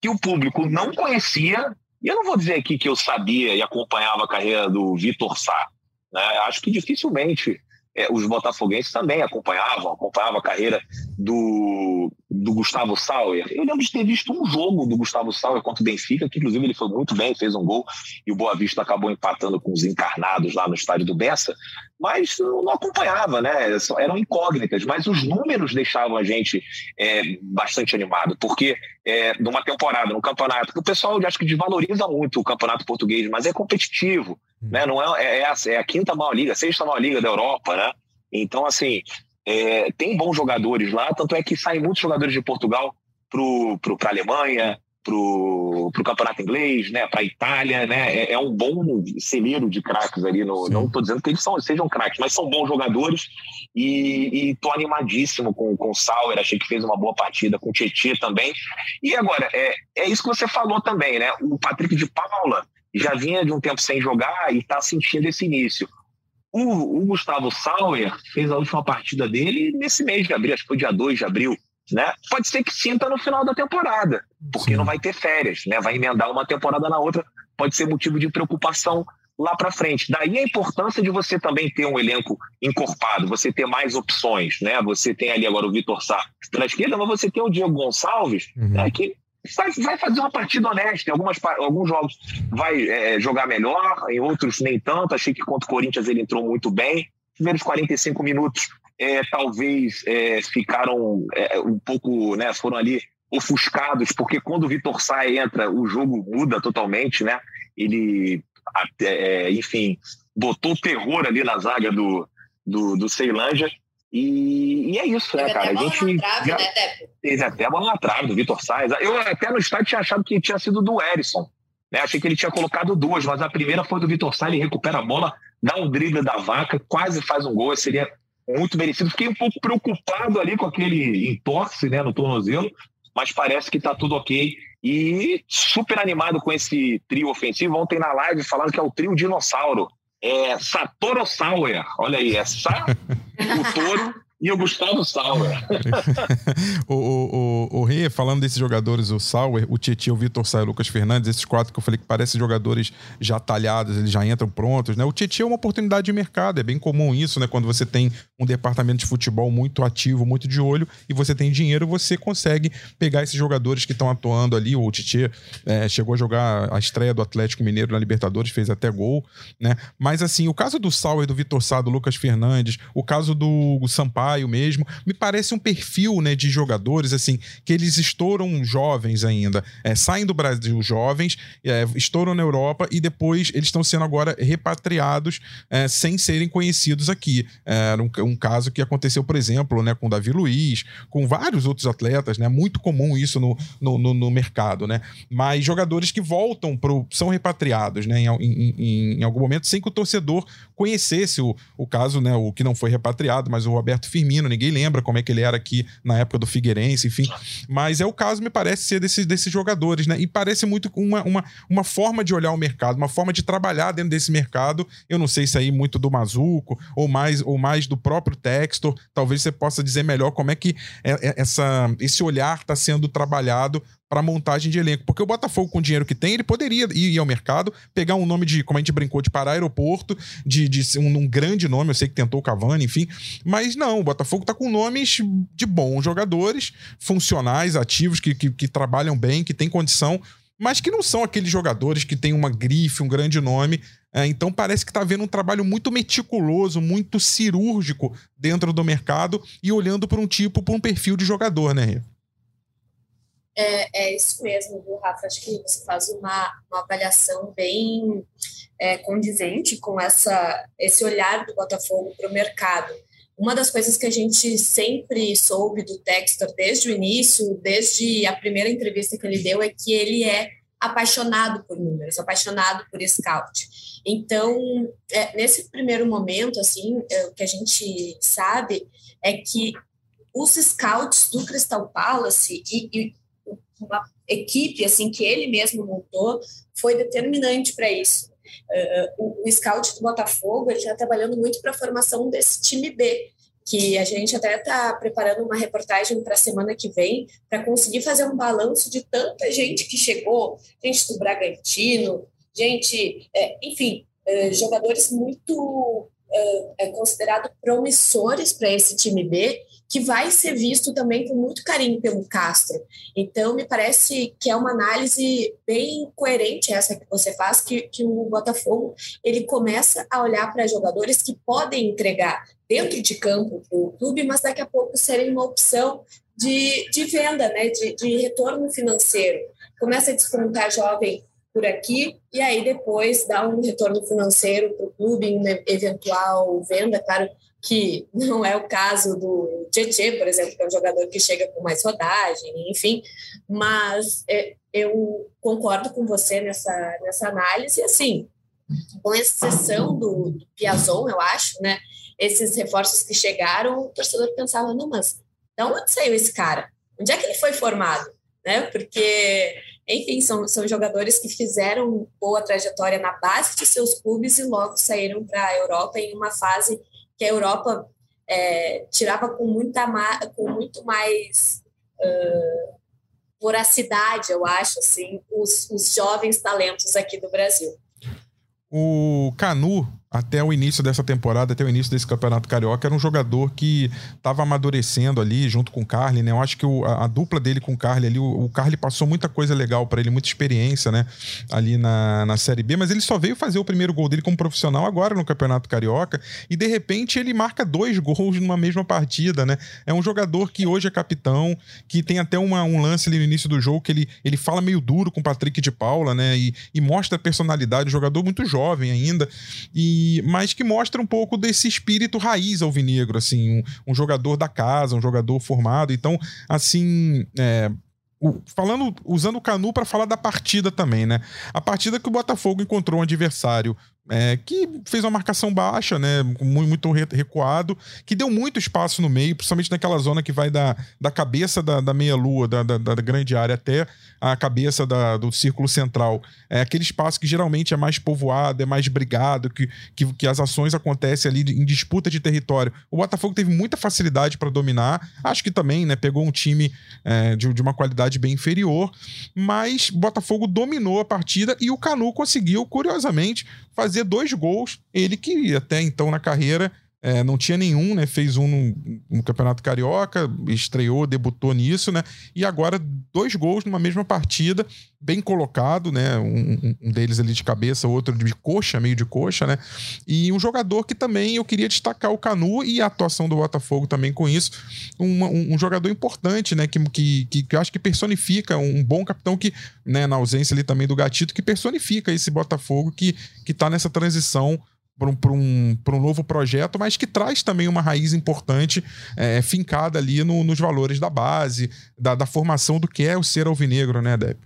que o público não conhecia e eu não vou dizer aqui que eu sabia e acompanhava a carreira do Vitor Sá. Né? Acho que dificilmente é, os botafoguenses também acompanhavam, acompanhavam a carreira do, do Gustavo Sauer. Eu lembro de ter visto um jogo do Gustavo Sauer contra o Benfica, que inclusive ele foi muito bem, fez um gol, e o Boa Vista acabou empatando com os encarnados lá no estádio do Bessa, mas não acompanhava, né? Eram incógnitas, mas os números deixavam a gente é, bastante animado, porque é, numa temporada, no campeonato, que o pessoal acho que desvaloriza muito o campeonato português, mas é competitivo. Hum. Né? Não é, é, é, a, é a quinta maior liga, a sexta maior liga da Europa, né? Então, assim, é, tem bons jogadores lá, tanto é que saem muitos jogadores de Portugal para a Alemanha, para o campeonato inglês, né, para a Itália, né, é, é, um bom celeiro de craques ali. No, não estou dizendo que eles são, sejam craques, mas são bons jogadores e estou animadíssimo com, com o Sauer, achei que fez uma boa partida, com o Tietchan também. E agora, é, é isso que você falou também, né, o Patrick de Paula já vinha de um tempo sem jogar e está sentindo esse início. O, o, Gustavo Sauer fez a última partida dele nesse mês de abril, acho que foi dia 2 de abril. Né? Pode ser que sinta no final da temporada, porque Sim. não vai ter férias, né? vai emendar uma temporada na outra, pode ser motivo de preocupação lá para frente. Daí a importância de você também ter um elenco encorpado, você ter mais opções, né? Você tem ali agora o Vitor Sá pela esquerda, mas você tem o Diego Gonçalves, uhum. né, que vai, vai fazer uma partida honesta. Em algumas, alguns jogos vai é, jogar melhor, em outros nem tanto. Achei que contra o Corinthians ele entrou muito bem. Primeiros 45 minutos é, talvez é, ficaram é, um pouco, né, foram ali ofuscados, porque quando o Vitor Sá entra, o jogo muda totalmente, né? Ele, é, enfim, botou terror ali na zaga do, do, do Ceilândia e, e, é isso, né, cara? A gente. Trave, já, né, teve até a bola na trave do Vitor Sainz. Eu até no estádio tinha achado que tinha sido do Erisson. Né? Achei que ele tinha colocado duas, mas a primeira foi do Vitor Sainz, ele recupera a bola, dá um drible da vaca, quase faz um gol. Seria muito merecido. Fiquei um pouco preocupado ali com aquele entorce né, no tornozelo, mas parece que está tudo ok. E super animado com esse trio ofensivo. Ontem na live falando que é o trio dinossauro é Satoru Sauer. Olha aí, é Sa, o touro e o Gustavo Sauer. o, o, o, o Rê, falando desses jogadores, o Sauer, o Tietchan, o Vitor Sauer, o Lucas Fernandes, esses quatro que eu falei que parecem jogadores já talhados, eles já entram prontos, né? O Tietchan é uma oportunidade de mercado, é bem comum isso, né? Quando você tem um departamento de futebol muito ativo, muito de olho, e você tem dinheiro, você consegue pegar esses jogadores que estão atuando ali. O Tietchan é, chegou a jogar a estreia do Atlético Mineiro na Libertadores, fez até gol, né? Mas assim, o caso do Sauer, do Vitor Sá, do Lucas Fernandes, o caso do Sampaio, Mesmo. Me parece um perfil né, de jogadores assim que eles estouram jovens ainda. É, saem do Brasil jovens, é, estouram na Europa e depois eles estão sendo agora repatriados é, sem serem conhecidos aqui. Era um, um, caso que aconteceu, por exemplo, né, com Davi Luiz, com vários outros atletas, né? Muito comum isso no, no, no, no mercado, né? Mas jogadores que voltam pro. são repatriados, né? Em, em, em, algum momento, sem que o torcedor conhecesse o, o caso, né? O que não foi repatriado, mas o Roberto Firmino, ninguém lembra como é que ele era aqui na época do Figueirense, enfim. Mas é o caso, me parece, ser desses, desses jogadores, né? E parece muito uma, uma, uma forma de olhar o mercado, uma forma de trabalhar dentro desse mercado. Eu não sei se aí muito do Mazuco ou mais, ou mais do próprio Textor. Talvez você possa dizer melhor como é que é, é, essa, esse olhar está sendo trabalhado para montagem de elenco. Porque o Botafogo, com o dinheiro que tem, ele poderia ir ao mercado, pegar um nome de, como a gente brincou, de parar aeroporto, de, de um, um, grande nome, eu sei que tentou o Cavani, enfim. Mas não, o Botafogo tá com nomes de bons jogadores, funcionais, ativos, que, que, que trabalham bem, que têm condição, mas que não são aqueles jogadores que têm uma grife, um grande nome. É, então parece que está havendo um trabalho muito meticuloso, muito cirúrgico dentro do mercado e olhando para um tipo, para um perfil de jogador, né, Rê? É, é isso mesmo, viu, Rafa? Acho que você faz uma, uma avaliação bem é, condizente com essa, esse olhar do Botafogo para o mercado. Uma das coisas que a gente sempre soube do Textor desde o início, desde a primeira entrevista que ele deu, é que ele é apaixonado por números, apaixonado por scout. Então, é, nesse primeiro momento, assim, é, o que a gente sabe é que os scouts do Crystal Palace e, e uma equipe assim que ele mesmo montou foi determinante para isso. Uh, o, o, scout do Botafogo ele está trabalhando muito para a formação desse time B, que a gente até está preparando uma reportagem para a semana que vem para conseguir fazer um balanço de tanta gente que chegou, gente do Bragantino, gente, é, enfim, é, jogadores muito é, considerados promissores para esse time B que vai ser visto também com muito carinho pelo Castro. Então, me parece que é uma análise bem coerente essa que você faz, que, que o Botafogo ele começa a olhar para jogadores que podem entregar dentro de campo para o clube, mas daqui a pouco serem uma opção de, de venda, né, de, de retorno financeiro. Começa a descontar jovem por aqui e aí depois dá um retorno financeiro para o clube em uma eventual venda, claro que não é o caso do Tietê, por exemplo, que é um jogador que chega com mais rodagem, enfim, mas é, eu concordo com você nessa, nessa análise, assim, com exceção do, do Piazon, eu acho, né, esses reforços que chegaram, o torcedor pensava, não, mas de onde saiu esse cara? Onde é que ele foi formado? Né? Porque, enfim, são, são jogadores que fizeram boa trajetória na base de seus clubes e logo saíram para a Europa em uma fase que a Europa é, tirava com, muita com muito mais uh, voracidade, eu acho, assim, os, os jovens talentos aqui do Brasil. O Canu até o início dessa temporada, até o início desse campeonato carioca, era um jogador que estava amadurecendo ali junto com o Carly, né? Eu acho que o, a, a, dupla dele com o Carly ali, o, o Carly passou muita coisa legal para ele, muita experiência, né? Ali na, na Série B, mas ele só veio fazer o primeiro gol dele como profissional agora no campeonato carioca e de repente ele marca dois gols numa mesma partida, né? É um jogador que hoje é capitão, que tem até uma, um lance ali no início do jogo que ele, ele fala meio duro com o Patrick de Paula, né? E, e mostra a personalidade, um jogador muito jovem ainda. E mas que mostra um pouco desse espírito raiz alvinegro, assim, um, um jogador da casa, um jogador formado. Então, assim, é, o, falando, usando o Canu para falar da partida também, né? A partida que o Botafogo encontrou um adversário é, que fez uma marcação baixa, né? Muito recuado, que deu muito espaço no meio, principalmente naquela zona que vai da, da cabeça da, da meia-lua, da, da, da, grande área, até a cabeça da, do círculo central. É aquele espaço que geralmente é mais povoado, é mais brigado, que, que, que as ações acontecem ali em disputa de território. O Botafogo teve muita facilidade para dominar, acho que também, né? Pegou um time é, de, de uma qualidade bem inferior, mas Botafogo dominou a partida e o Canu conseguiu, curiosamente, fazer dois gols. Ele que até então na carreira é, não tinha nenhum, né? Fez um no, no, Campeonato Carioca, estreou, debutou nisso, né? E agora dois gols numa mesma partida, bem colocado, né? Um, um, deles ali de cabeça, outro de coxa, meio de coxa, né? E um jogador que também eu queria destacar o Canu e a atuação do Botafogo também com isso. Um, um jogador importante, né? Que, que, que eu acho que personifica um bom capitão que, né, na ausência ali também do Gatito, que personifica esse Botafogo que, que tá nessa transição para um, um, um novo projeto, mas que traz também uma raiz importante é, fincada ali no, nos valores da base, da, da, formação do que é o ser alvinegro, né, Deb?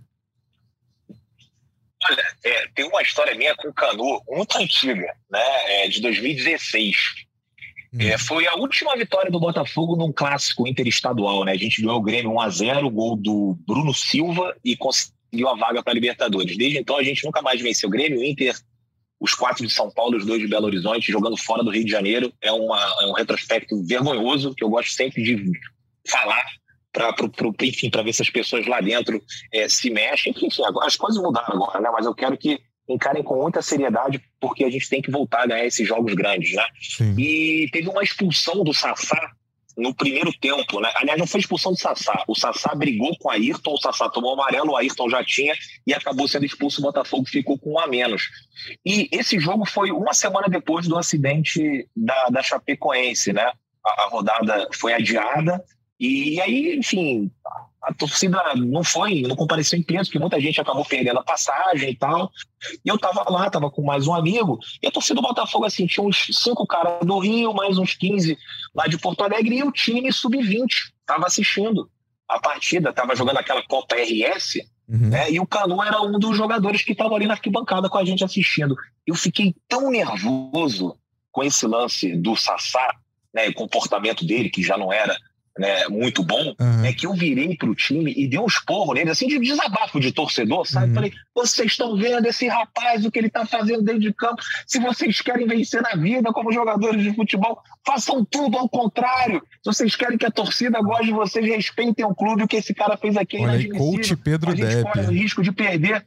Olha, é, tem uma história minha com o Canu muito antiga, né, é, de 2016. Hum. É, foi a última vitória do Botafogo num clássico interestadual, né? A gente ganhou o Grêmio 1x0, gol do Bruno Silva e conseguiu a vaga para a Libertadores. Desde então a gente nunca mais venceu o Grêmio, Inter os quatro de São Paulo, os dois de Belo Horizonte, jogando fora do Rio de Janeiro. É, uma, é um retrospecto vergonhoso que eu gosto sempre de falar para enfim para ver se as pessoas lá dentro é, se mexem. Enfim, as coisas mudaram agora, né? Mas eu quero que encarem com muita seriedade porque a gente tem que voltar a ganhar esses jogos grandes, né? Sim. E teve uma expulsão do Sassá no primeiro tempo, né? Aliás, não foi expulsão do Sassá. O Sassá brigou com o Ayrton, o Sassá tomou amarelo, o Ayrton já tinha e acabou sendo expulso. O Botafogo ficou com um a menos. E esse jogo foi uma semana depois do acidente da, da Chapecoense, né? A, a rodada foi adiada e aí, enfim, a torcida não foi, não compareceu em peso, porque muita gente acabou perdendo a passagem e tal. E eu tava lá, tava com mais um amigo, e a torcida do Botafogo, assim, tinha uns cinco caras do Rio, mais uns 15 lá de Porto Alegre, e o time sub-20 tava assistindo a partida, tava jogando aquela Copa RS, uhum. né? E o Canu era um dos jogadores que tava ali na arquibancada com a gente assistindo. Eu fiquei tão nervoso com esse lance do Sassá, né, o comportamento dele, que já não era né, muito bom, uhum. é que eu virei pro time e dei um esporro nele, assim, de desabafo de torcedor, sabe? Uhum. Falei, vocês estão vendo esse rapaz, o que ele tá fazendo dentro de campo? Se vocês querem vencer na vida como jogadores de futebol, façam tudo ao contrário. Se vocês querem que a torcida goste de vocês, respeitem o clube, o que esse cara fez aqui é Olha coach Pedro A gente Depp. corre o risco de perder,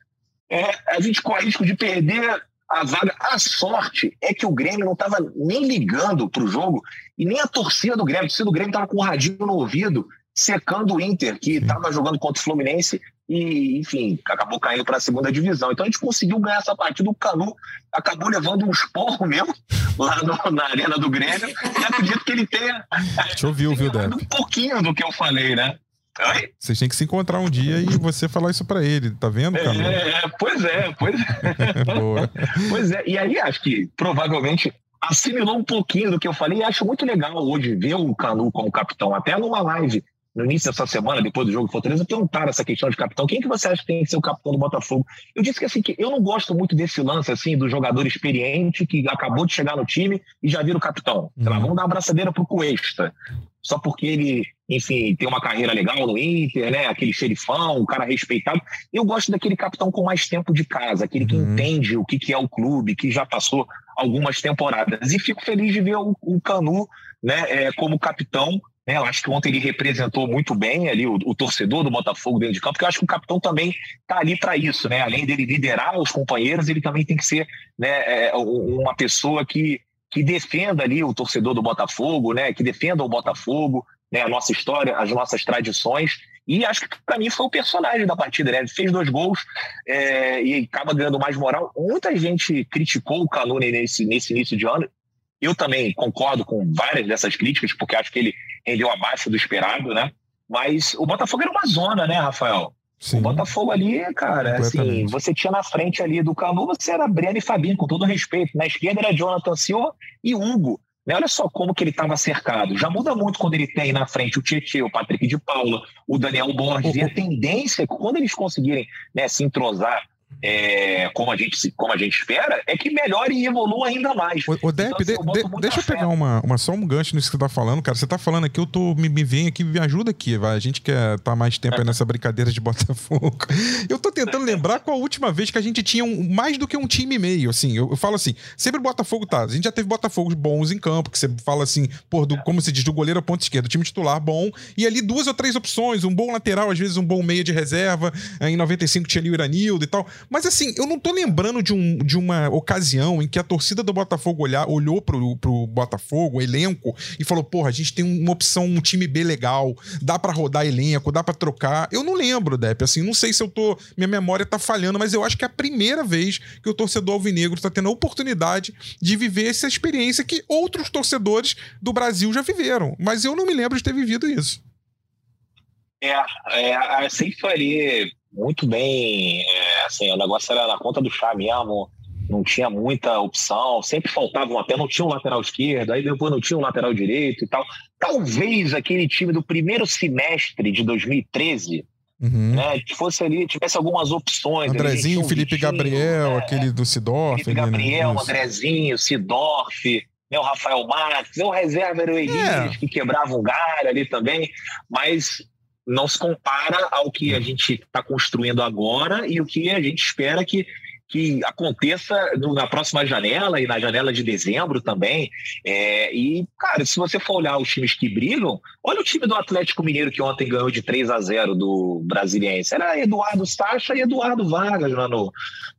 é, a gente corre o risco de perder a vaga. A sorte é que o Grêmio não estava nem ligando para o jogo e nem a torcida do Grêmio. A torcida do Grêmio estava com o radinho no ouvido, secando o Inter, que estava jogando contra o Fluminense e, enfim, acabou caindo para a segunda divisão. Então a gente conseguiu ganhar essa partida. O Canu acabou levando um esporro mesmo lá no, na arena do Grêmio. E acredito que ele tenha. Te ouviu, viu? Um pouquinho do que eu falei, né? Oi? Vocês têm que se encontrar um dia e você falar isso para ele, tá vendo, cara? É, pois é, pois é. Boa. Pois é, e aí acho que provavelmente assimilou um pouquinho do que eu falei e acho muito legal hoje ver o Canu como capitão, até numa live no início dessa semana, depois do jogo Fortaleza, perguntaram essa questão de capitão. Quem que você acha que tem que ser o capitão do Botafogo? Eu disse que assim, que eu não gosto muito desse lance assim do jogador experiente que acabou de chegar no time e já vira o capitão. Uhum. Lá, vamos dar a abraçadeira pro Cuesta. Só porque ele, enfim, tem uma carreira legal no Inter, né? Aquele xerifão, um cara respeitado. Eu gosto daquele capitão com mais tempo de casa, aquele que uhum. entende o que, que é o clube, que já passou algumas temporadas. E fico feliz de ver o, o Canu né, é, como capitão né, eu acho que ontem ele representou muito bem ali o, o, torcedor do Botafogo dentro de campo, porque eu acho que o capitão também está ali para isso, né? Além dele liderar os companheiros, ele também tem que ser né, é, uma pessoa que, que defenda ali o torcedor do Botafogo, né? Que defenda o Botafogo, né? A nossa história, as nossas tradições. E acho que para mim foi o personagem da partida, né? Ele fez dois gols é, e acaba ganhando mais moral. Muita gente criticou o Canone nesse, nesse início de ano. Eu também concordo com várias dessas críticas, porque acho que ele rendeu abaixo do esperado, né? Mas o Botafogo era uma zona, né, Rafael? Sim. O Botafogo ali, cara, assim, você tinha na frente ali do Canu, você era Breno e Fabinho, com todo respeito. Na esquerda era Jonathan Silva e Hugo. Né? Olha só como que ele estava cercado. Já muda muito quando ele tem na frente o Tietchan, o Patrick de Paula, o Daniel Borges. E a tendência é que quando eles conseguirem né, se entrosar é, como, a gente, como a gente espera, é que melhore e evolua ainda mais. O, o Depp, então, assim, de, de, deixa eu pegar uma, uma, só um gancho nisso que você tá falando, cara. Você tá falando aqui, eu tô, me, me vem aqui, me ajuda aqui, vai. A gente quer estar tá mais tempo aí nessa brincadeira de Botafogo. Eu tô tentando lembrar qual a última vez que a gente tinha um, mais do que um time e meio, assim. Eu, eu, falo assim, sempre o Botafogo tá. A gente já teve Botafogos bons em campo, que você fala assim, por do, como se diz, do goleiro ao ponto esquerdo, time titular bom, e ali duas ou três opções, um bom lateral, às vezes um bom meia de reserva, em 95 tinha ali o Iranildo e tal. Mas assim, eu não tô lembrando de, um, de uma ocasião em que a torcida do Botafogo olhar, olhou pro, pro Botafogo, o elenco, e falou: porra, a gente tem uma opção, um time B legal, dá para rodar elenco, dá para trocar. Eu não lembro, Depp, assim, não sei se eu tô. Minha memória tá falhando, mas eu acho que é a primeira vez que o torcedor alvinegro tá tendo a oportunidade de viver essa experiência que outros torcedores do Brasil já viveram. Mas eu não me lembro de ter vivido isso. É, é sempre ali muito bem. É, assim, o negócio era na conta do chá mesmo. Não tinha muita opção, sempre faltava um até não tinha um lateral esquerdo, aí depois não tinha um lateral direito e tal. Talvez aquele time do primeiro semestre de 2013 Uhum. Né, que fosse ali, tivesse algumas opções. Andrezinho, um Felipe Vitinho, Gabriel, né, aquele do Sidorf. Felipe Gabriel, né? Andrezinho, Sidorf, né, o Rafael Marques, o reserva era o Elias, é. que quebrava um galho ali também, mas não se compara ao que a gente está construindo agora e o que a gente espera que, que aconteça na próxima janela e na janela de dezembro também. É, e, cara, se você for olhar os times que brigam, olha o time do Atlético Mineiro que ontem ganhou de 3 a 0 do Brasiliense. Era Eduardo Sacha e Eduardo Vargas lá no,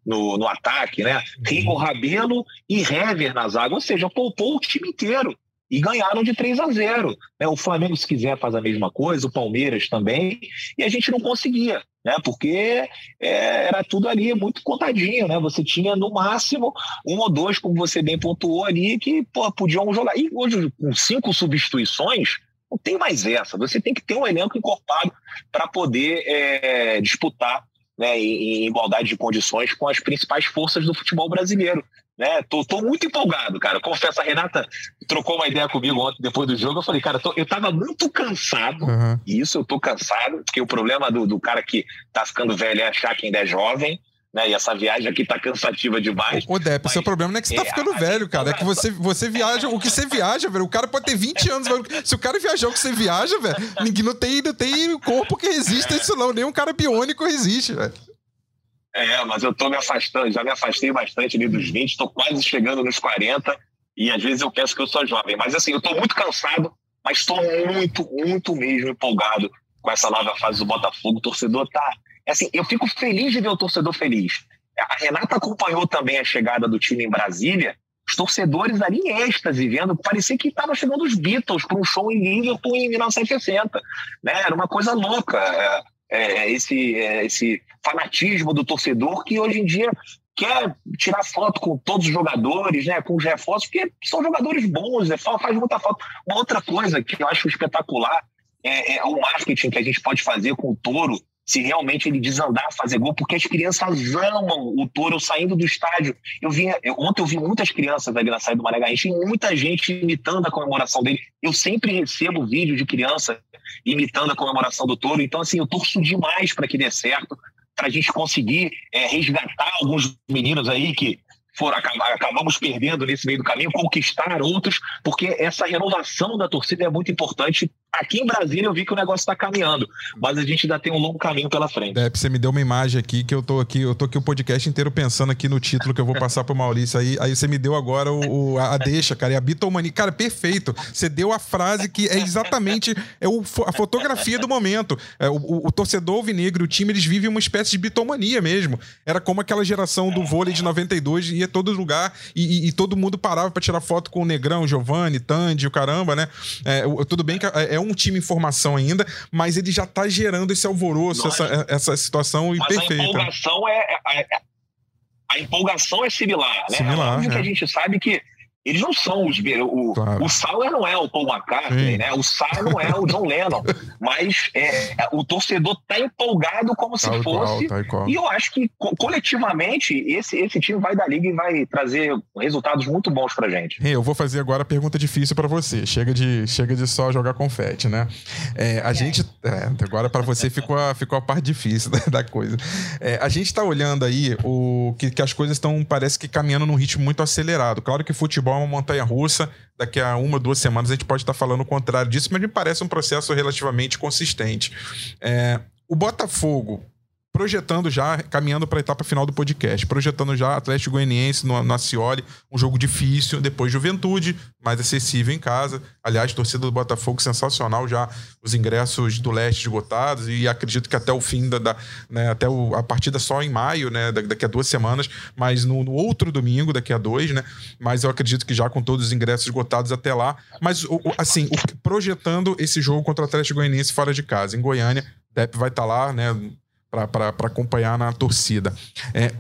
no, no ataque, né? Rico Rabelo e Hever na zaga, ou seja, poupou o time inteiro e ganharam de 3 a 0. Né? O Flamengo, se quiser, faz a mesma coisa, o Palmeiras também, e a gente não conseguia, né? porque é, era tudo ali muito contadinho. Né? Você tinha, no máximo, um ou dois, como você bem pontuou ali, que pô, podiam jogar. E hoje, com cinco substituições, não tem mais essa. Você tem que ter um elenco encorpado para poder é, disputar né, em, igualdade de condições com as principais forças do futebol brasileiro né? Tô, tô, muito empolgado, cara. Confesso, a Renata trocou uma ideia comigo ontem, depois do jogo. Eu falei, cara, tô, eu tava muito cansado. Uhum. Isso eu tô cansado, porque o problema do, do cara que tá ficando velho é achar que ainda é jovem. Né? E essa viagem aqui tá cansativa demais. Ô, Depp, o seu problema não é que você tá é, ficando velho, cara. É que você, você viaja, o que você viaja, velho. O cara pode ter 20 anos, velho. Se o cara viajar o que você viaja, velho, ninguém não tem, não tem corpo que resista a isso, não. Nem um cara biônico resiste, velho. É, mas eu tô me afastando, já me afastei bastante ali dos 20, tô quase chegando nos 40 e às vezes eu penso que eu sou jovem. Mas assim, eu tô muito cansado, mas estou muito, muito mesmo empolgado com essa nova fase do Botafogo. O torcedor tá. Assim, eu fico feliz de ver o torcedor feliz. A Renata acompanhou também a chegada do time em Brasília. Os torcedores ali em êxtase, vendo, parecia que estava chegando os Beatles para um show em Liverpool em 1960. Né? Era uma coisa louca. É, é, esse, é, esse fanatismo do torcedor que hoje em dia quer tirar foto com todos os jogadores, né, com os reforços, porque são jogadores bons, é, faz muita foto. Uma outra coisa que eu acho espetacular é, é o marketing que a gente pode fazer com o Toro, se realmente ele desandar fazer gol, porque as crianças amam o Toro saindo do estádio. Eu vi, eu, ontem eu vi muitas crianças ali na saída do Mané Garrincha e muita gente imitando a comemoração dele. Eu sempre recebo vídeo de criança imitando a comemoração do Toro, então assim, eu torço demais para que dê certo, para a gente conseguir é, resgatar alguns meninos aí que foram, acabamos perdendo nesse meio do caminho, conquistar outros, porque essa renovação da torcida é muito importante Aqui em Brasília eu vi que o negócio está caminhando, mas a gente ainda tem um longo caminho pela frente. É, você me deu uma imagem aqui que eu tô aqui, eu tô aqui o podcast inteiro pensando aqui no título que eu vou passar pro Maurício aí, aí você me deu agora o, o a deixa, cara, e a bitomania. Cara, perfeito. Você deu a frase que é exatamente é o, a fotografia do momento. É, o, o, o torcedor alvinegro, o time, eles vivem uma espécie de bitomania mesmo. Era como aquela geração do vôlei de 92, ia todo lugar e, e, e todo mundo parava para tirar foto com o Negrão, Giovanni, Tandy, o caramba, né? É, tudo bem que é, é um time em formação ainda, mas ele já está gerando esse alvoroço, essa, essa situação mas perfeita. A empolgação é, a, a, empolgação é similar, né? Similar, é. que a gente sabe que eles não são os. O, claro. o Sauer não é o Paul McCartney, Sim. né? O Sauer não é o John Lennon. mas é, o torcedor tá empolgado como se fosse. Qual, e eu acho que coletivamente esse, esse time vai da liga e vai trazer resultados muito bons pra gente. Eu vou fazer agora a pergunta difícil para você. Chega de, chega de só jogar confete, né? É, a é. gente. É, agora para você ficou a, ficou a parte difícil da, da coisa. É, a gente tá olhando aí o que, que as coisas estão, parece que caminhando num ritmo muito acelerado. Claro que futebol uma montanha russa. Daqui a uma, duas semanas a gente pode estar falando o contrário disso, mas me parece um processo relativamente consistente. É, o Botafogo projetando já, caminhando para a etapa final do podcast, projetando já Atlético Goianiense no, no Acioli, um jogo difícil, depois Juventude, mais acessível em casa. Aliás, torcida do Botafogo sensacional já, os ingressos do leste esgotados e acredito que até o fim da, da né, até o, a partida só em maio, né, daqui a duas semanas, mas no, no, outro domingo, daqui a dois, né, mas eu acredito que já com todos os ingressos esgotados até lá, mas assim, projetando esse jogo contra o Atlético Goianiense fora de casa, em Goiânia, Depp vai estar tá lá, né, para acompanhar na torcida. É,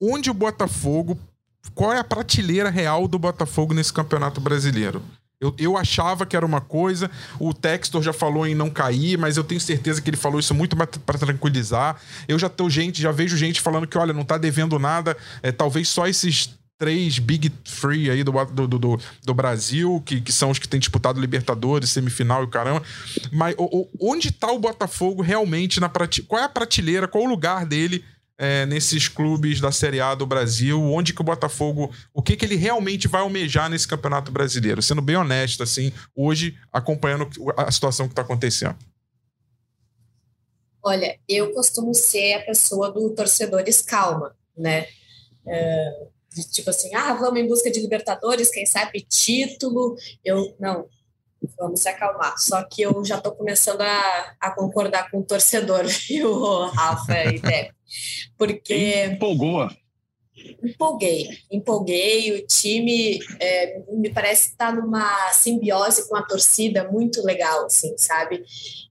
onde o Botafogo. Qual é a prateleira real do Botafogo nesse campeonato brasileiro? Eu, eu achava que era uma coisa, o Textor já falou em não cair, mas eu tenho certeza que ele falou isso muito para tranquilizar. Eu já tenho gente, já vejo gente falando que, olha, não tá devendo nada, é, talvez só esses três Big Three aí do, do, do, do, Brasil, que, que são os que têm disputado Libertadores, semifinal e o caramba. Mas o, o, onde está o Botafogo realmente na prateleira? Qual é a prateleira? Qual o lugar dele é, nesses clubes da Série A do Brasil? Onde que o Botafogo. O que, que ele realmente vai almejar nesse campeonato brasileiro? Sendo bem honesto, assim, hoje, acompanhando a situação que está acontecendo. Olha, eu costumo ser a pessoa do torcedores calma, né? É de tipo assim, ah, vamos em busca de Libertadores, quem sabe título. Eu, não, vamos se acalmar. Só que eu já estou começando a, a concordar com o torcedor, viu, Rafa e Deb? Porque. Empolgou. Empolguei, empolguei. O time é, me parece estar tá numa simbiose com a torcida muito legal, assim, sabe?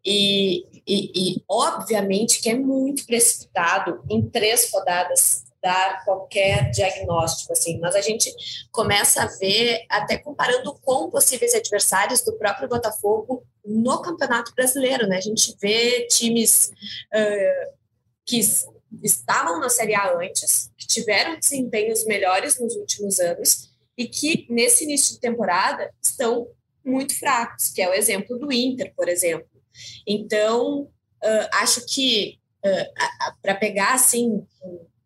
E, e, e obviamente que é muito precipitado em três rodadas dar qualquer diagnóstico, assim, mas a gente começa a ver, até comparando com possíveis adversários do próprio Botafogo no Campeonato Brasileiro, né? A gente vê times uh, que estavam na Série A antes, que tiveram desempenhos melhores nos últimos anos e que nesse início de temporada estão muito fracos, que é o exemplo do Inter, por exemplo. Então, uh, acho que uh, para pegar assim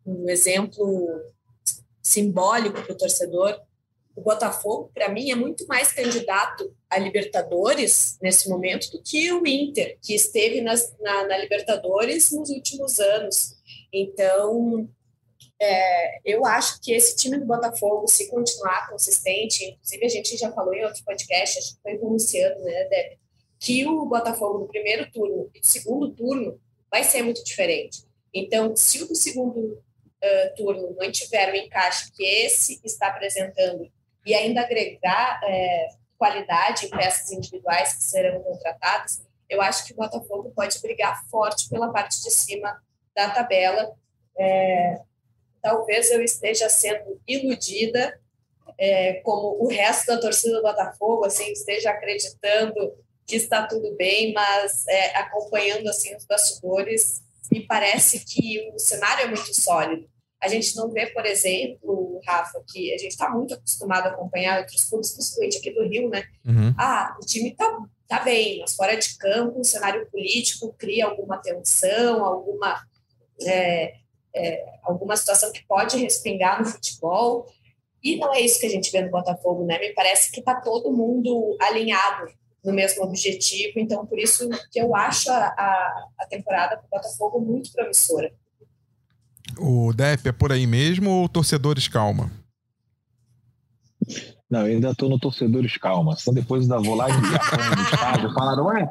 um exemplo simbólico para o torcedor, o Botafogo, para mim, é muito mais candidato a Libertadores nesse momento do que o Inter, que esteve nas, na, na Libertadores nos últimos anos. Então, é, eu acho que esse time do Botafogo, se continuar consistente, inclusive a gente já falou em outro podcast, acho que foi com o Luciano, né, Deb, que o Botafogo no primeiro turno e no segundo turno vai ser muito diferente. Então, se o do segundo uh, turno mantiver o encaixe que esse está apresentando e ainda agregar é, qualidade em peças individuais que serão contratadas, eu acho que o Botafogo pode brigar forte pela parte de cima da tabela. É, talvez eu esteja sendo iludida, é, como o resto da torcida do Botafogo, assim, esteja acreditando que está tudo bem, mas é, acompanhando assim os bastidores, me parece que o cenário é muito sólido. A gente não vê, por exemplo, Rafa, que a gente está muito acostumado a acompanhar outros clubes, principalmente aqui do Rio, né? Uhum. Ah, o time está tá bem, mas fora de campo, o cenário político cria alguma tensão, alguma, é, é, alguma situação que pode respingar no futebol. E não é isso que a gente vê no Botafogo, né? Me parece que está todo mundo alinhado no mesmo objetivo, então por isso que eu acho a, a, a temporada do Botafogo muito promissora. O Depp é por aí mesmo ou torcedores calma? Não, eu ainda tô no torcedores calma. Só depois da vou lá e do estádio, falaram, ué,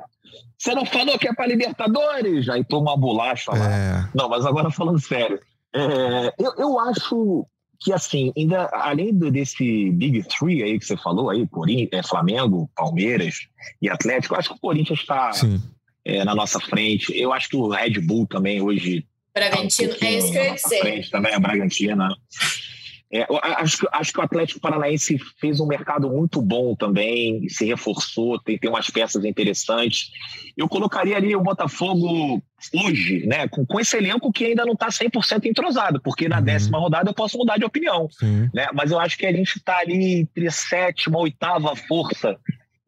você não falou que é para Libertadores? Aí toma uma bolacha lá. É. Não, mas agora falando sério. É, eu, eu acho que, assim, ainda além desse Big Three aí que você falou aí, Corinthians, é, Flamengo, Palmeiras e Atlético, eu acho que o Corinthians está é, na nossa frente. Eu acho que o Red Bull também hoje Bragantino, é isso que eu ia dizer. Também a Bragantina. É, acho, acho que o Atlético Paranaense fez um mercado muito bom também, se reforçou, tem, tem umas peças interessantes. Eu colocaria ali o Botafogo hoje, né, com, com esse elenco que ainda não está 100% entrosado, porque na uhum. décima rodada eu posso mudar de opinião. Né? Mas eu acho que a gente está ali entre sétima e oitava força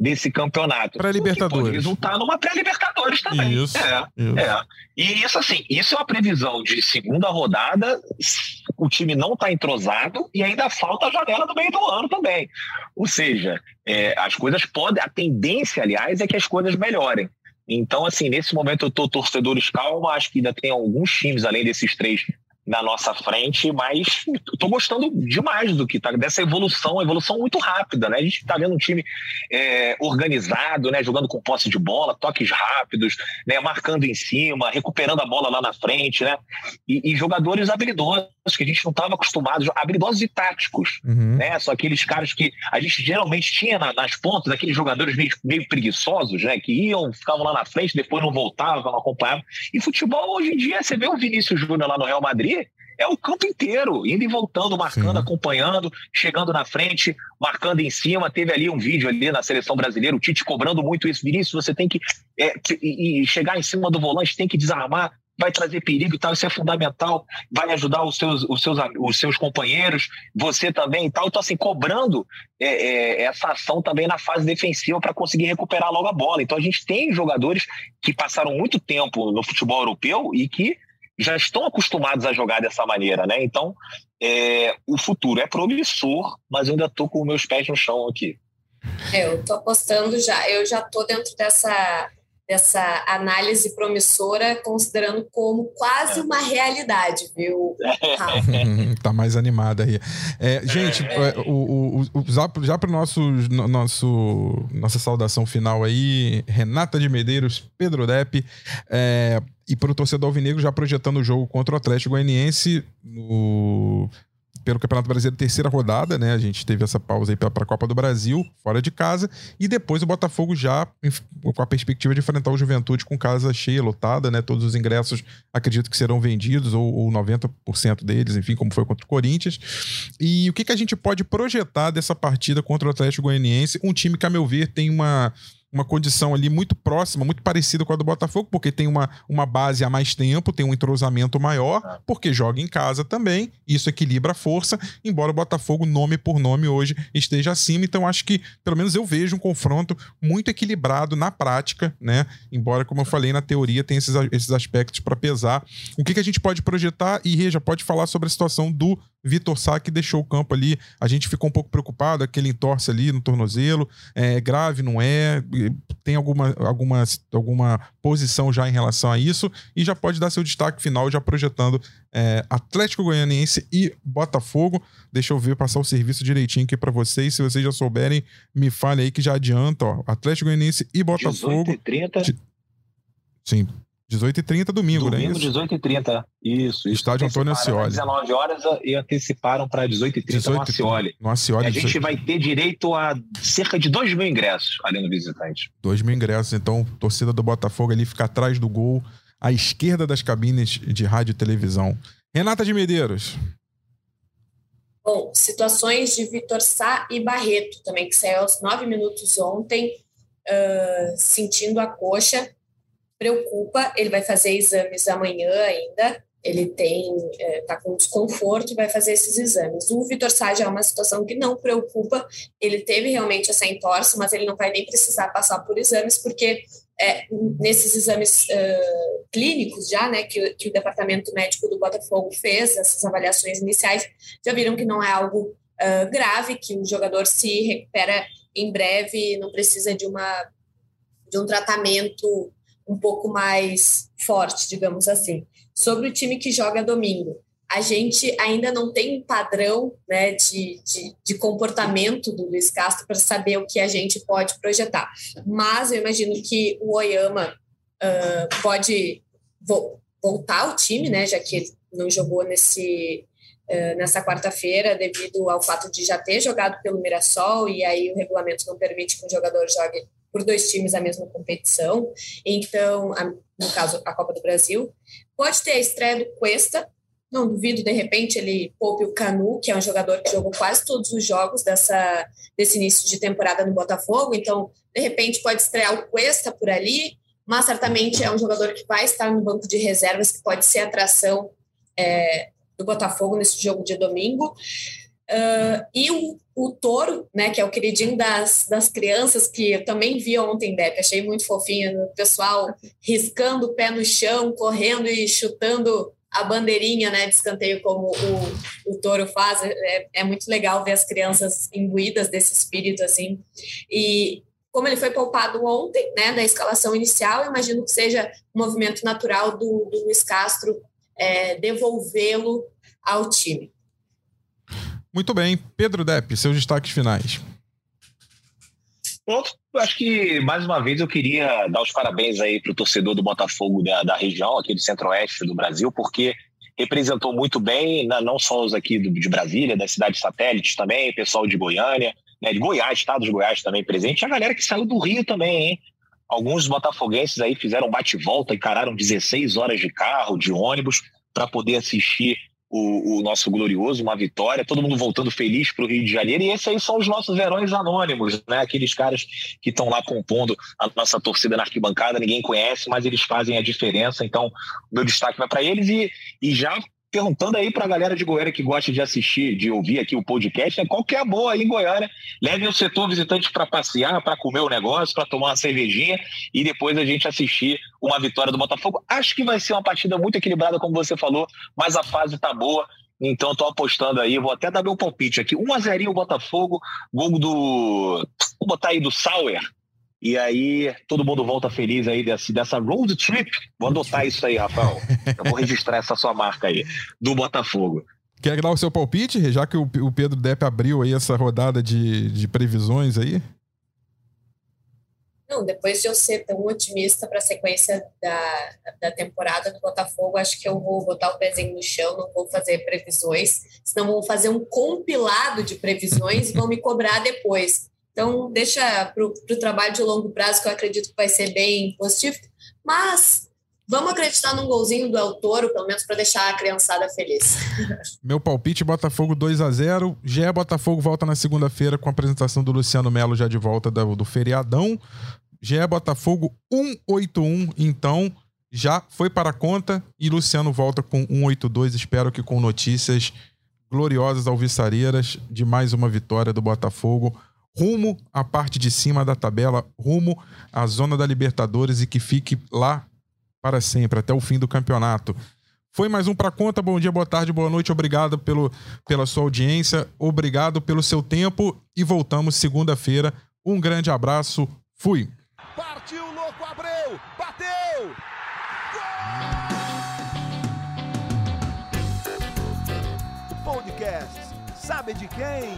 desse campeonato. Pré-Libertadores. Pode resultar numa pré-Libertadores também. Isso, é, isso. é. E isso, assim, isso é uma previsão de segunda rodada. O time não está entrosado e ainda falta a janela do meio do ano também. Ou seja, é, as coisas podem. A tendência, aliás, é que as coisas melhorem. Então, assim, nesse momento eu tô torcedores calma, acho que ainda tem alguns times, além desses três, na nossa frente, mas estou gostando demais do que tá dessa evolução, evolução muito rápida, né? A gente está vendo um time é, organizado, né? Jogando com posse de bola, toques rápidos, né? Marcando em cima, recuperando a bola lá na frente, né? E, e jogadores habilidosos que a gente não estava acostumado, habilidosos e táticos, uhum. né? São aqueles caras que a gente geralmente tinha na, nas pontas, aqueles jogadores meio, meio preguiçosos, né? Que iam, ficavam lá na frente, depois não voltavam, não acompanhavam. E futebol hoje em dia, você vê o Vinícius Júnior lá no Real Madrid é o campo inteiro, indo e voltando, marcando, Sim. acompanhando, chegando na frente, marcando em cima. Teve ali um vídeo ali na seleção brasileira, o Tite cobrando muito isso. Vinícius, você tem que é, e chegar em cima do volante, tem que desarmar, vai trazer perigo e tal, isso é fundamental, vai ajudar os seus, os seus, os seus companheiros, você também e tal. Então, assim, cobrando é, é, essa ação também na fase defensiva para conseguir recuperar logo a bola. Então, a gente tem jogadores que passaram muito tempo no futebol europeu e que já estão acostumados a jogar dessa maneira, né? Então, é, o futuro é promissor, mas eu ainda estou com meus pés no chão aqui. É, eu estou apostando já, eu já estou dentro dessa dessa análise promissora, considerando como quase uma realidade, viu? tá mais animada aí. É, gente, é. o, o, o, já para o nosso, nosso nossa saudação final aí, Renata de Medeiros, Pedro Depp, é, e para o torcedor alvinegro já projetando o jogo contra o Atlético Goianiense no pelo Campeonato Brasileiro, terceira rodada, né? A gente teve essa pausa aí para a Copa do Brasil, fora de casa, e depois o Botafogo já com a perspectiva de enfrentar o Juventude com casa cheia, lotada, né? Todos os ingressos acredito que serão vendidos, ou, ou 90% deles, enfim, como foi contra o Corinthians. E o que, que a gente pode projetar dessa partida contra o Atlético Goianiense? Um time que, a meu ver, tem uma uma condição ali muito próxima, muito parecida com a do Botafogo, porque tem uma, uma base há mais tempo, tem um entrosamento maior, é. porque joga em casa também, isso equilibra a força, embora o Botafogo, nome por nome, hoje esteja acima. Então, acho que, pelo menos eu vejo um confronto muito equilibrado na prática, né? Embora, como eu falei, na teoria tem esses, esses aspectos para pesar. O que, que a gente pode projetar? E Reja, pode falar sobre a situação do Vitor Sá que deixou o campo ali. A gente ficou um pouco preocupado, aquele entorce ali no tornozelo. É grave, não é? Tem alguma, alguma, alguma posição já em relação a isso. E já pode dar seu destaque final, já projetando é, Atlético Goianiense e Botafogo. Deixa eu ver, passar o serviço direitinho aqui para vocês. Se vocês já souberem, me fale aí que já adianta. Ó, Atlético Goianiense e Botafogo. 18 30 Sim, 18h30 domingo, né? Domingo, 18h30. Isso. Estádio Antônio Ascioli. 19 horas e anteciparam para 18h30 18 no Ascioli. No Ascioli. a gente vai ter direito a cerca de 2 mil ingressos ali no visitante. 2 mil ingressos. Então, torcida do Botafogo ali fica atrás do gol, à esquerda das cabines de rádio e televisão. Renata de Medeiros. Bom, situações de Vitor Sá e Barreto também, que saiu aos 9 minutos ontem, uh, sentindo a coxa preocupa, ele vai fazer exames amanhã ainda, ele tem está é, com desconforto vai fazer esses exames. O Vitor Sá é uma situação que não preocupa, ele teve realmente essa entorse, mas ele não vai nem precisar passar por exames, porque é, nesses exames uh, clínicos já, né, que, que, o departamento médico do Botafogo fez, essas avaliações iniciais, já viram que não é algo uh, grave, que o jogador se recupera em breve, não precisa de uma de um tratamento um pouco mais forte, digamos assim. Sobre o time que joga domingo, a gente ainda não tem um padrão né, de, de, de comportamento do Luiz Castro para saber o que a gente pode projetar. Mas eu imagino que o Oyama uh, pode vo voltar ao time, né, já que ele não jogou nesse, uh, nessa quarta-feira, devido ao fato de já ter jogado pelo Mirassol, e aí o regulamento não permite que um jogador jogue por dois times a mesma competição. Então, a, no caso, a Copa do Brasil. Pode ter a estreia do Cuesta. Não duvido, de repente, ele poupe o Canu, que é um jogador que jogou quase todos os jogos dessa, desse início de temporada no Botafogo. Então, de repente, pode estrear o Cuesta por ali, mas certamente é um jogador que vai estar no banco de reservas, que pode ser atração é, do Botafogo nesse jogo de domingo. Uh, e o, o Toro, né, que é o queridinho das, das crianças, que eu também vi ontem, Depp, achei muito fofinho, o pessoal riscando o pé no chão, correndo e chutando a bandeirinha né, de escanteio, como o, o Toro faz. É, é muito legal ver as crianças imbuídas desse espírito, assim. E como ele foi poupado ontem, né, da escalação inicial, imagino que seja um movimento natural do, do Luiz Castro é, devolvê-lo ao time. Muito bem. Pedro Depp, seus destaques finais. Pronto, acho que mais uma vez eu queria dar os parabéns aí para o torcedor do Botafogo da, da região, aqui do centro-oeste do Brasil, porque representou muito bem, não só os aqui de Brasília, das cidades satélites também, pessoal de Goiânia, né, de Goiás, estado de Goiás também presente, a galera que saiu do Rio também, hein? Alguns botafoguenses aí fizeram bate-volta, encararam 16 horas de carro, de ônibus, para poder assistir o, o, nosso glorioso, uma vitória, todo mundo voltando feliz para o Rio de Janeiro. E esses aí são os nossos heróis anônimos, né? Aqueles caras que estão lá compondo a nossa torcida na arquibancada, ninguém conhece, mas eles fazem a diferença. Então, meu destaque vai para eles e, e já perguntando aí para a galera de Goiânia que gosta de assistir, de ouvir aqui o podcast, né? qual que é a boa aí em Goiânia? Levem o setor visitante para passear, para comer o negócio, para tomar uma cervejinha e depois a gente assistir uma vitória do Botafogo. Acho que vai ser uma partida muito equilibrada, como você falou, mas a fase tá boa. Então estou apostando aí, vou até dar meu palpite aqui. 1 a 0 o Botafogo, gol do. Vou botar aí do Sauer, e aí todo mundo volta feliz aí desse, dessa road trip. Vou adotar isso aí, Rafael. Eu vou registrar essa sua marca aí, do Botafogo. Quer dar o seu palpite, já que o, o Pedro Depp abriu aí essa rodada de, de previsões aí? Não, depois de eu ser tão otimista para a sequência da, da temporada do Botafogo, acho que eu vou botar o pezinho no chão, não vou fazer previsões, senão vou fazer um compilado de previsões e vão me cobrar depois. Então, deixa para o trabalho de longo prazo, que eu acredito que vai ser bem positivo. Mas vamos acreditar num golzinho do El Toro, pelo menos para deixar a criançada feliz. Meu palpite: Botafogo 2 a 0 Já é Botafogo volta na segunda-feira com a apresentação do Luciano Melo já de volta do, do feriadão. Já é Botafogo 181, então já foi para a conta e Luciano volta com 182. Espero que com notícias gloriosas alviçareiras de mais uma vitória do Botafogo rumo à parte de cima da tabela, rumo à zona da Libertadores e que fique lá para sempre, até o fim do campeonato. Foi mais um para conta. Bom dia, boa tarde, boa noite. Obrigado pelo, pela sua audiência, obrigado pelo seu tempo e voltamos segunda-feira. Um grande abraço. Fui. Partiu, louco, Abreu! Bateu! Gol! Podcast. Sabe de quem?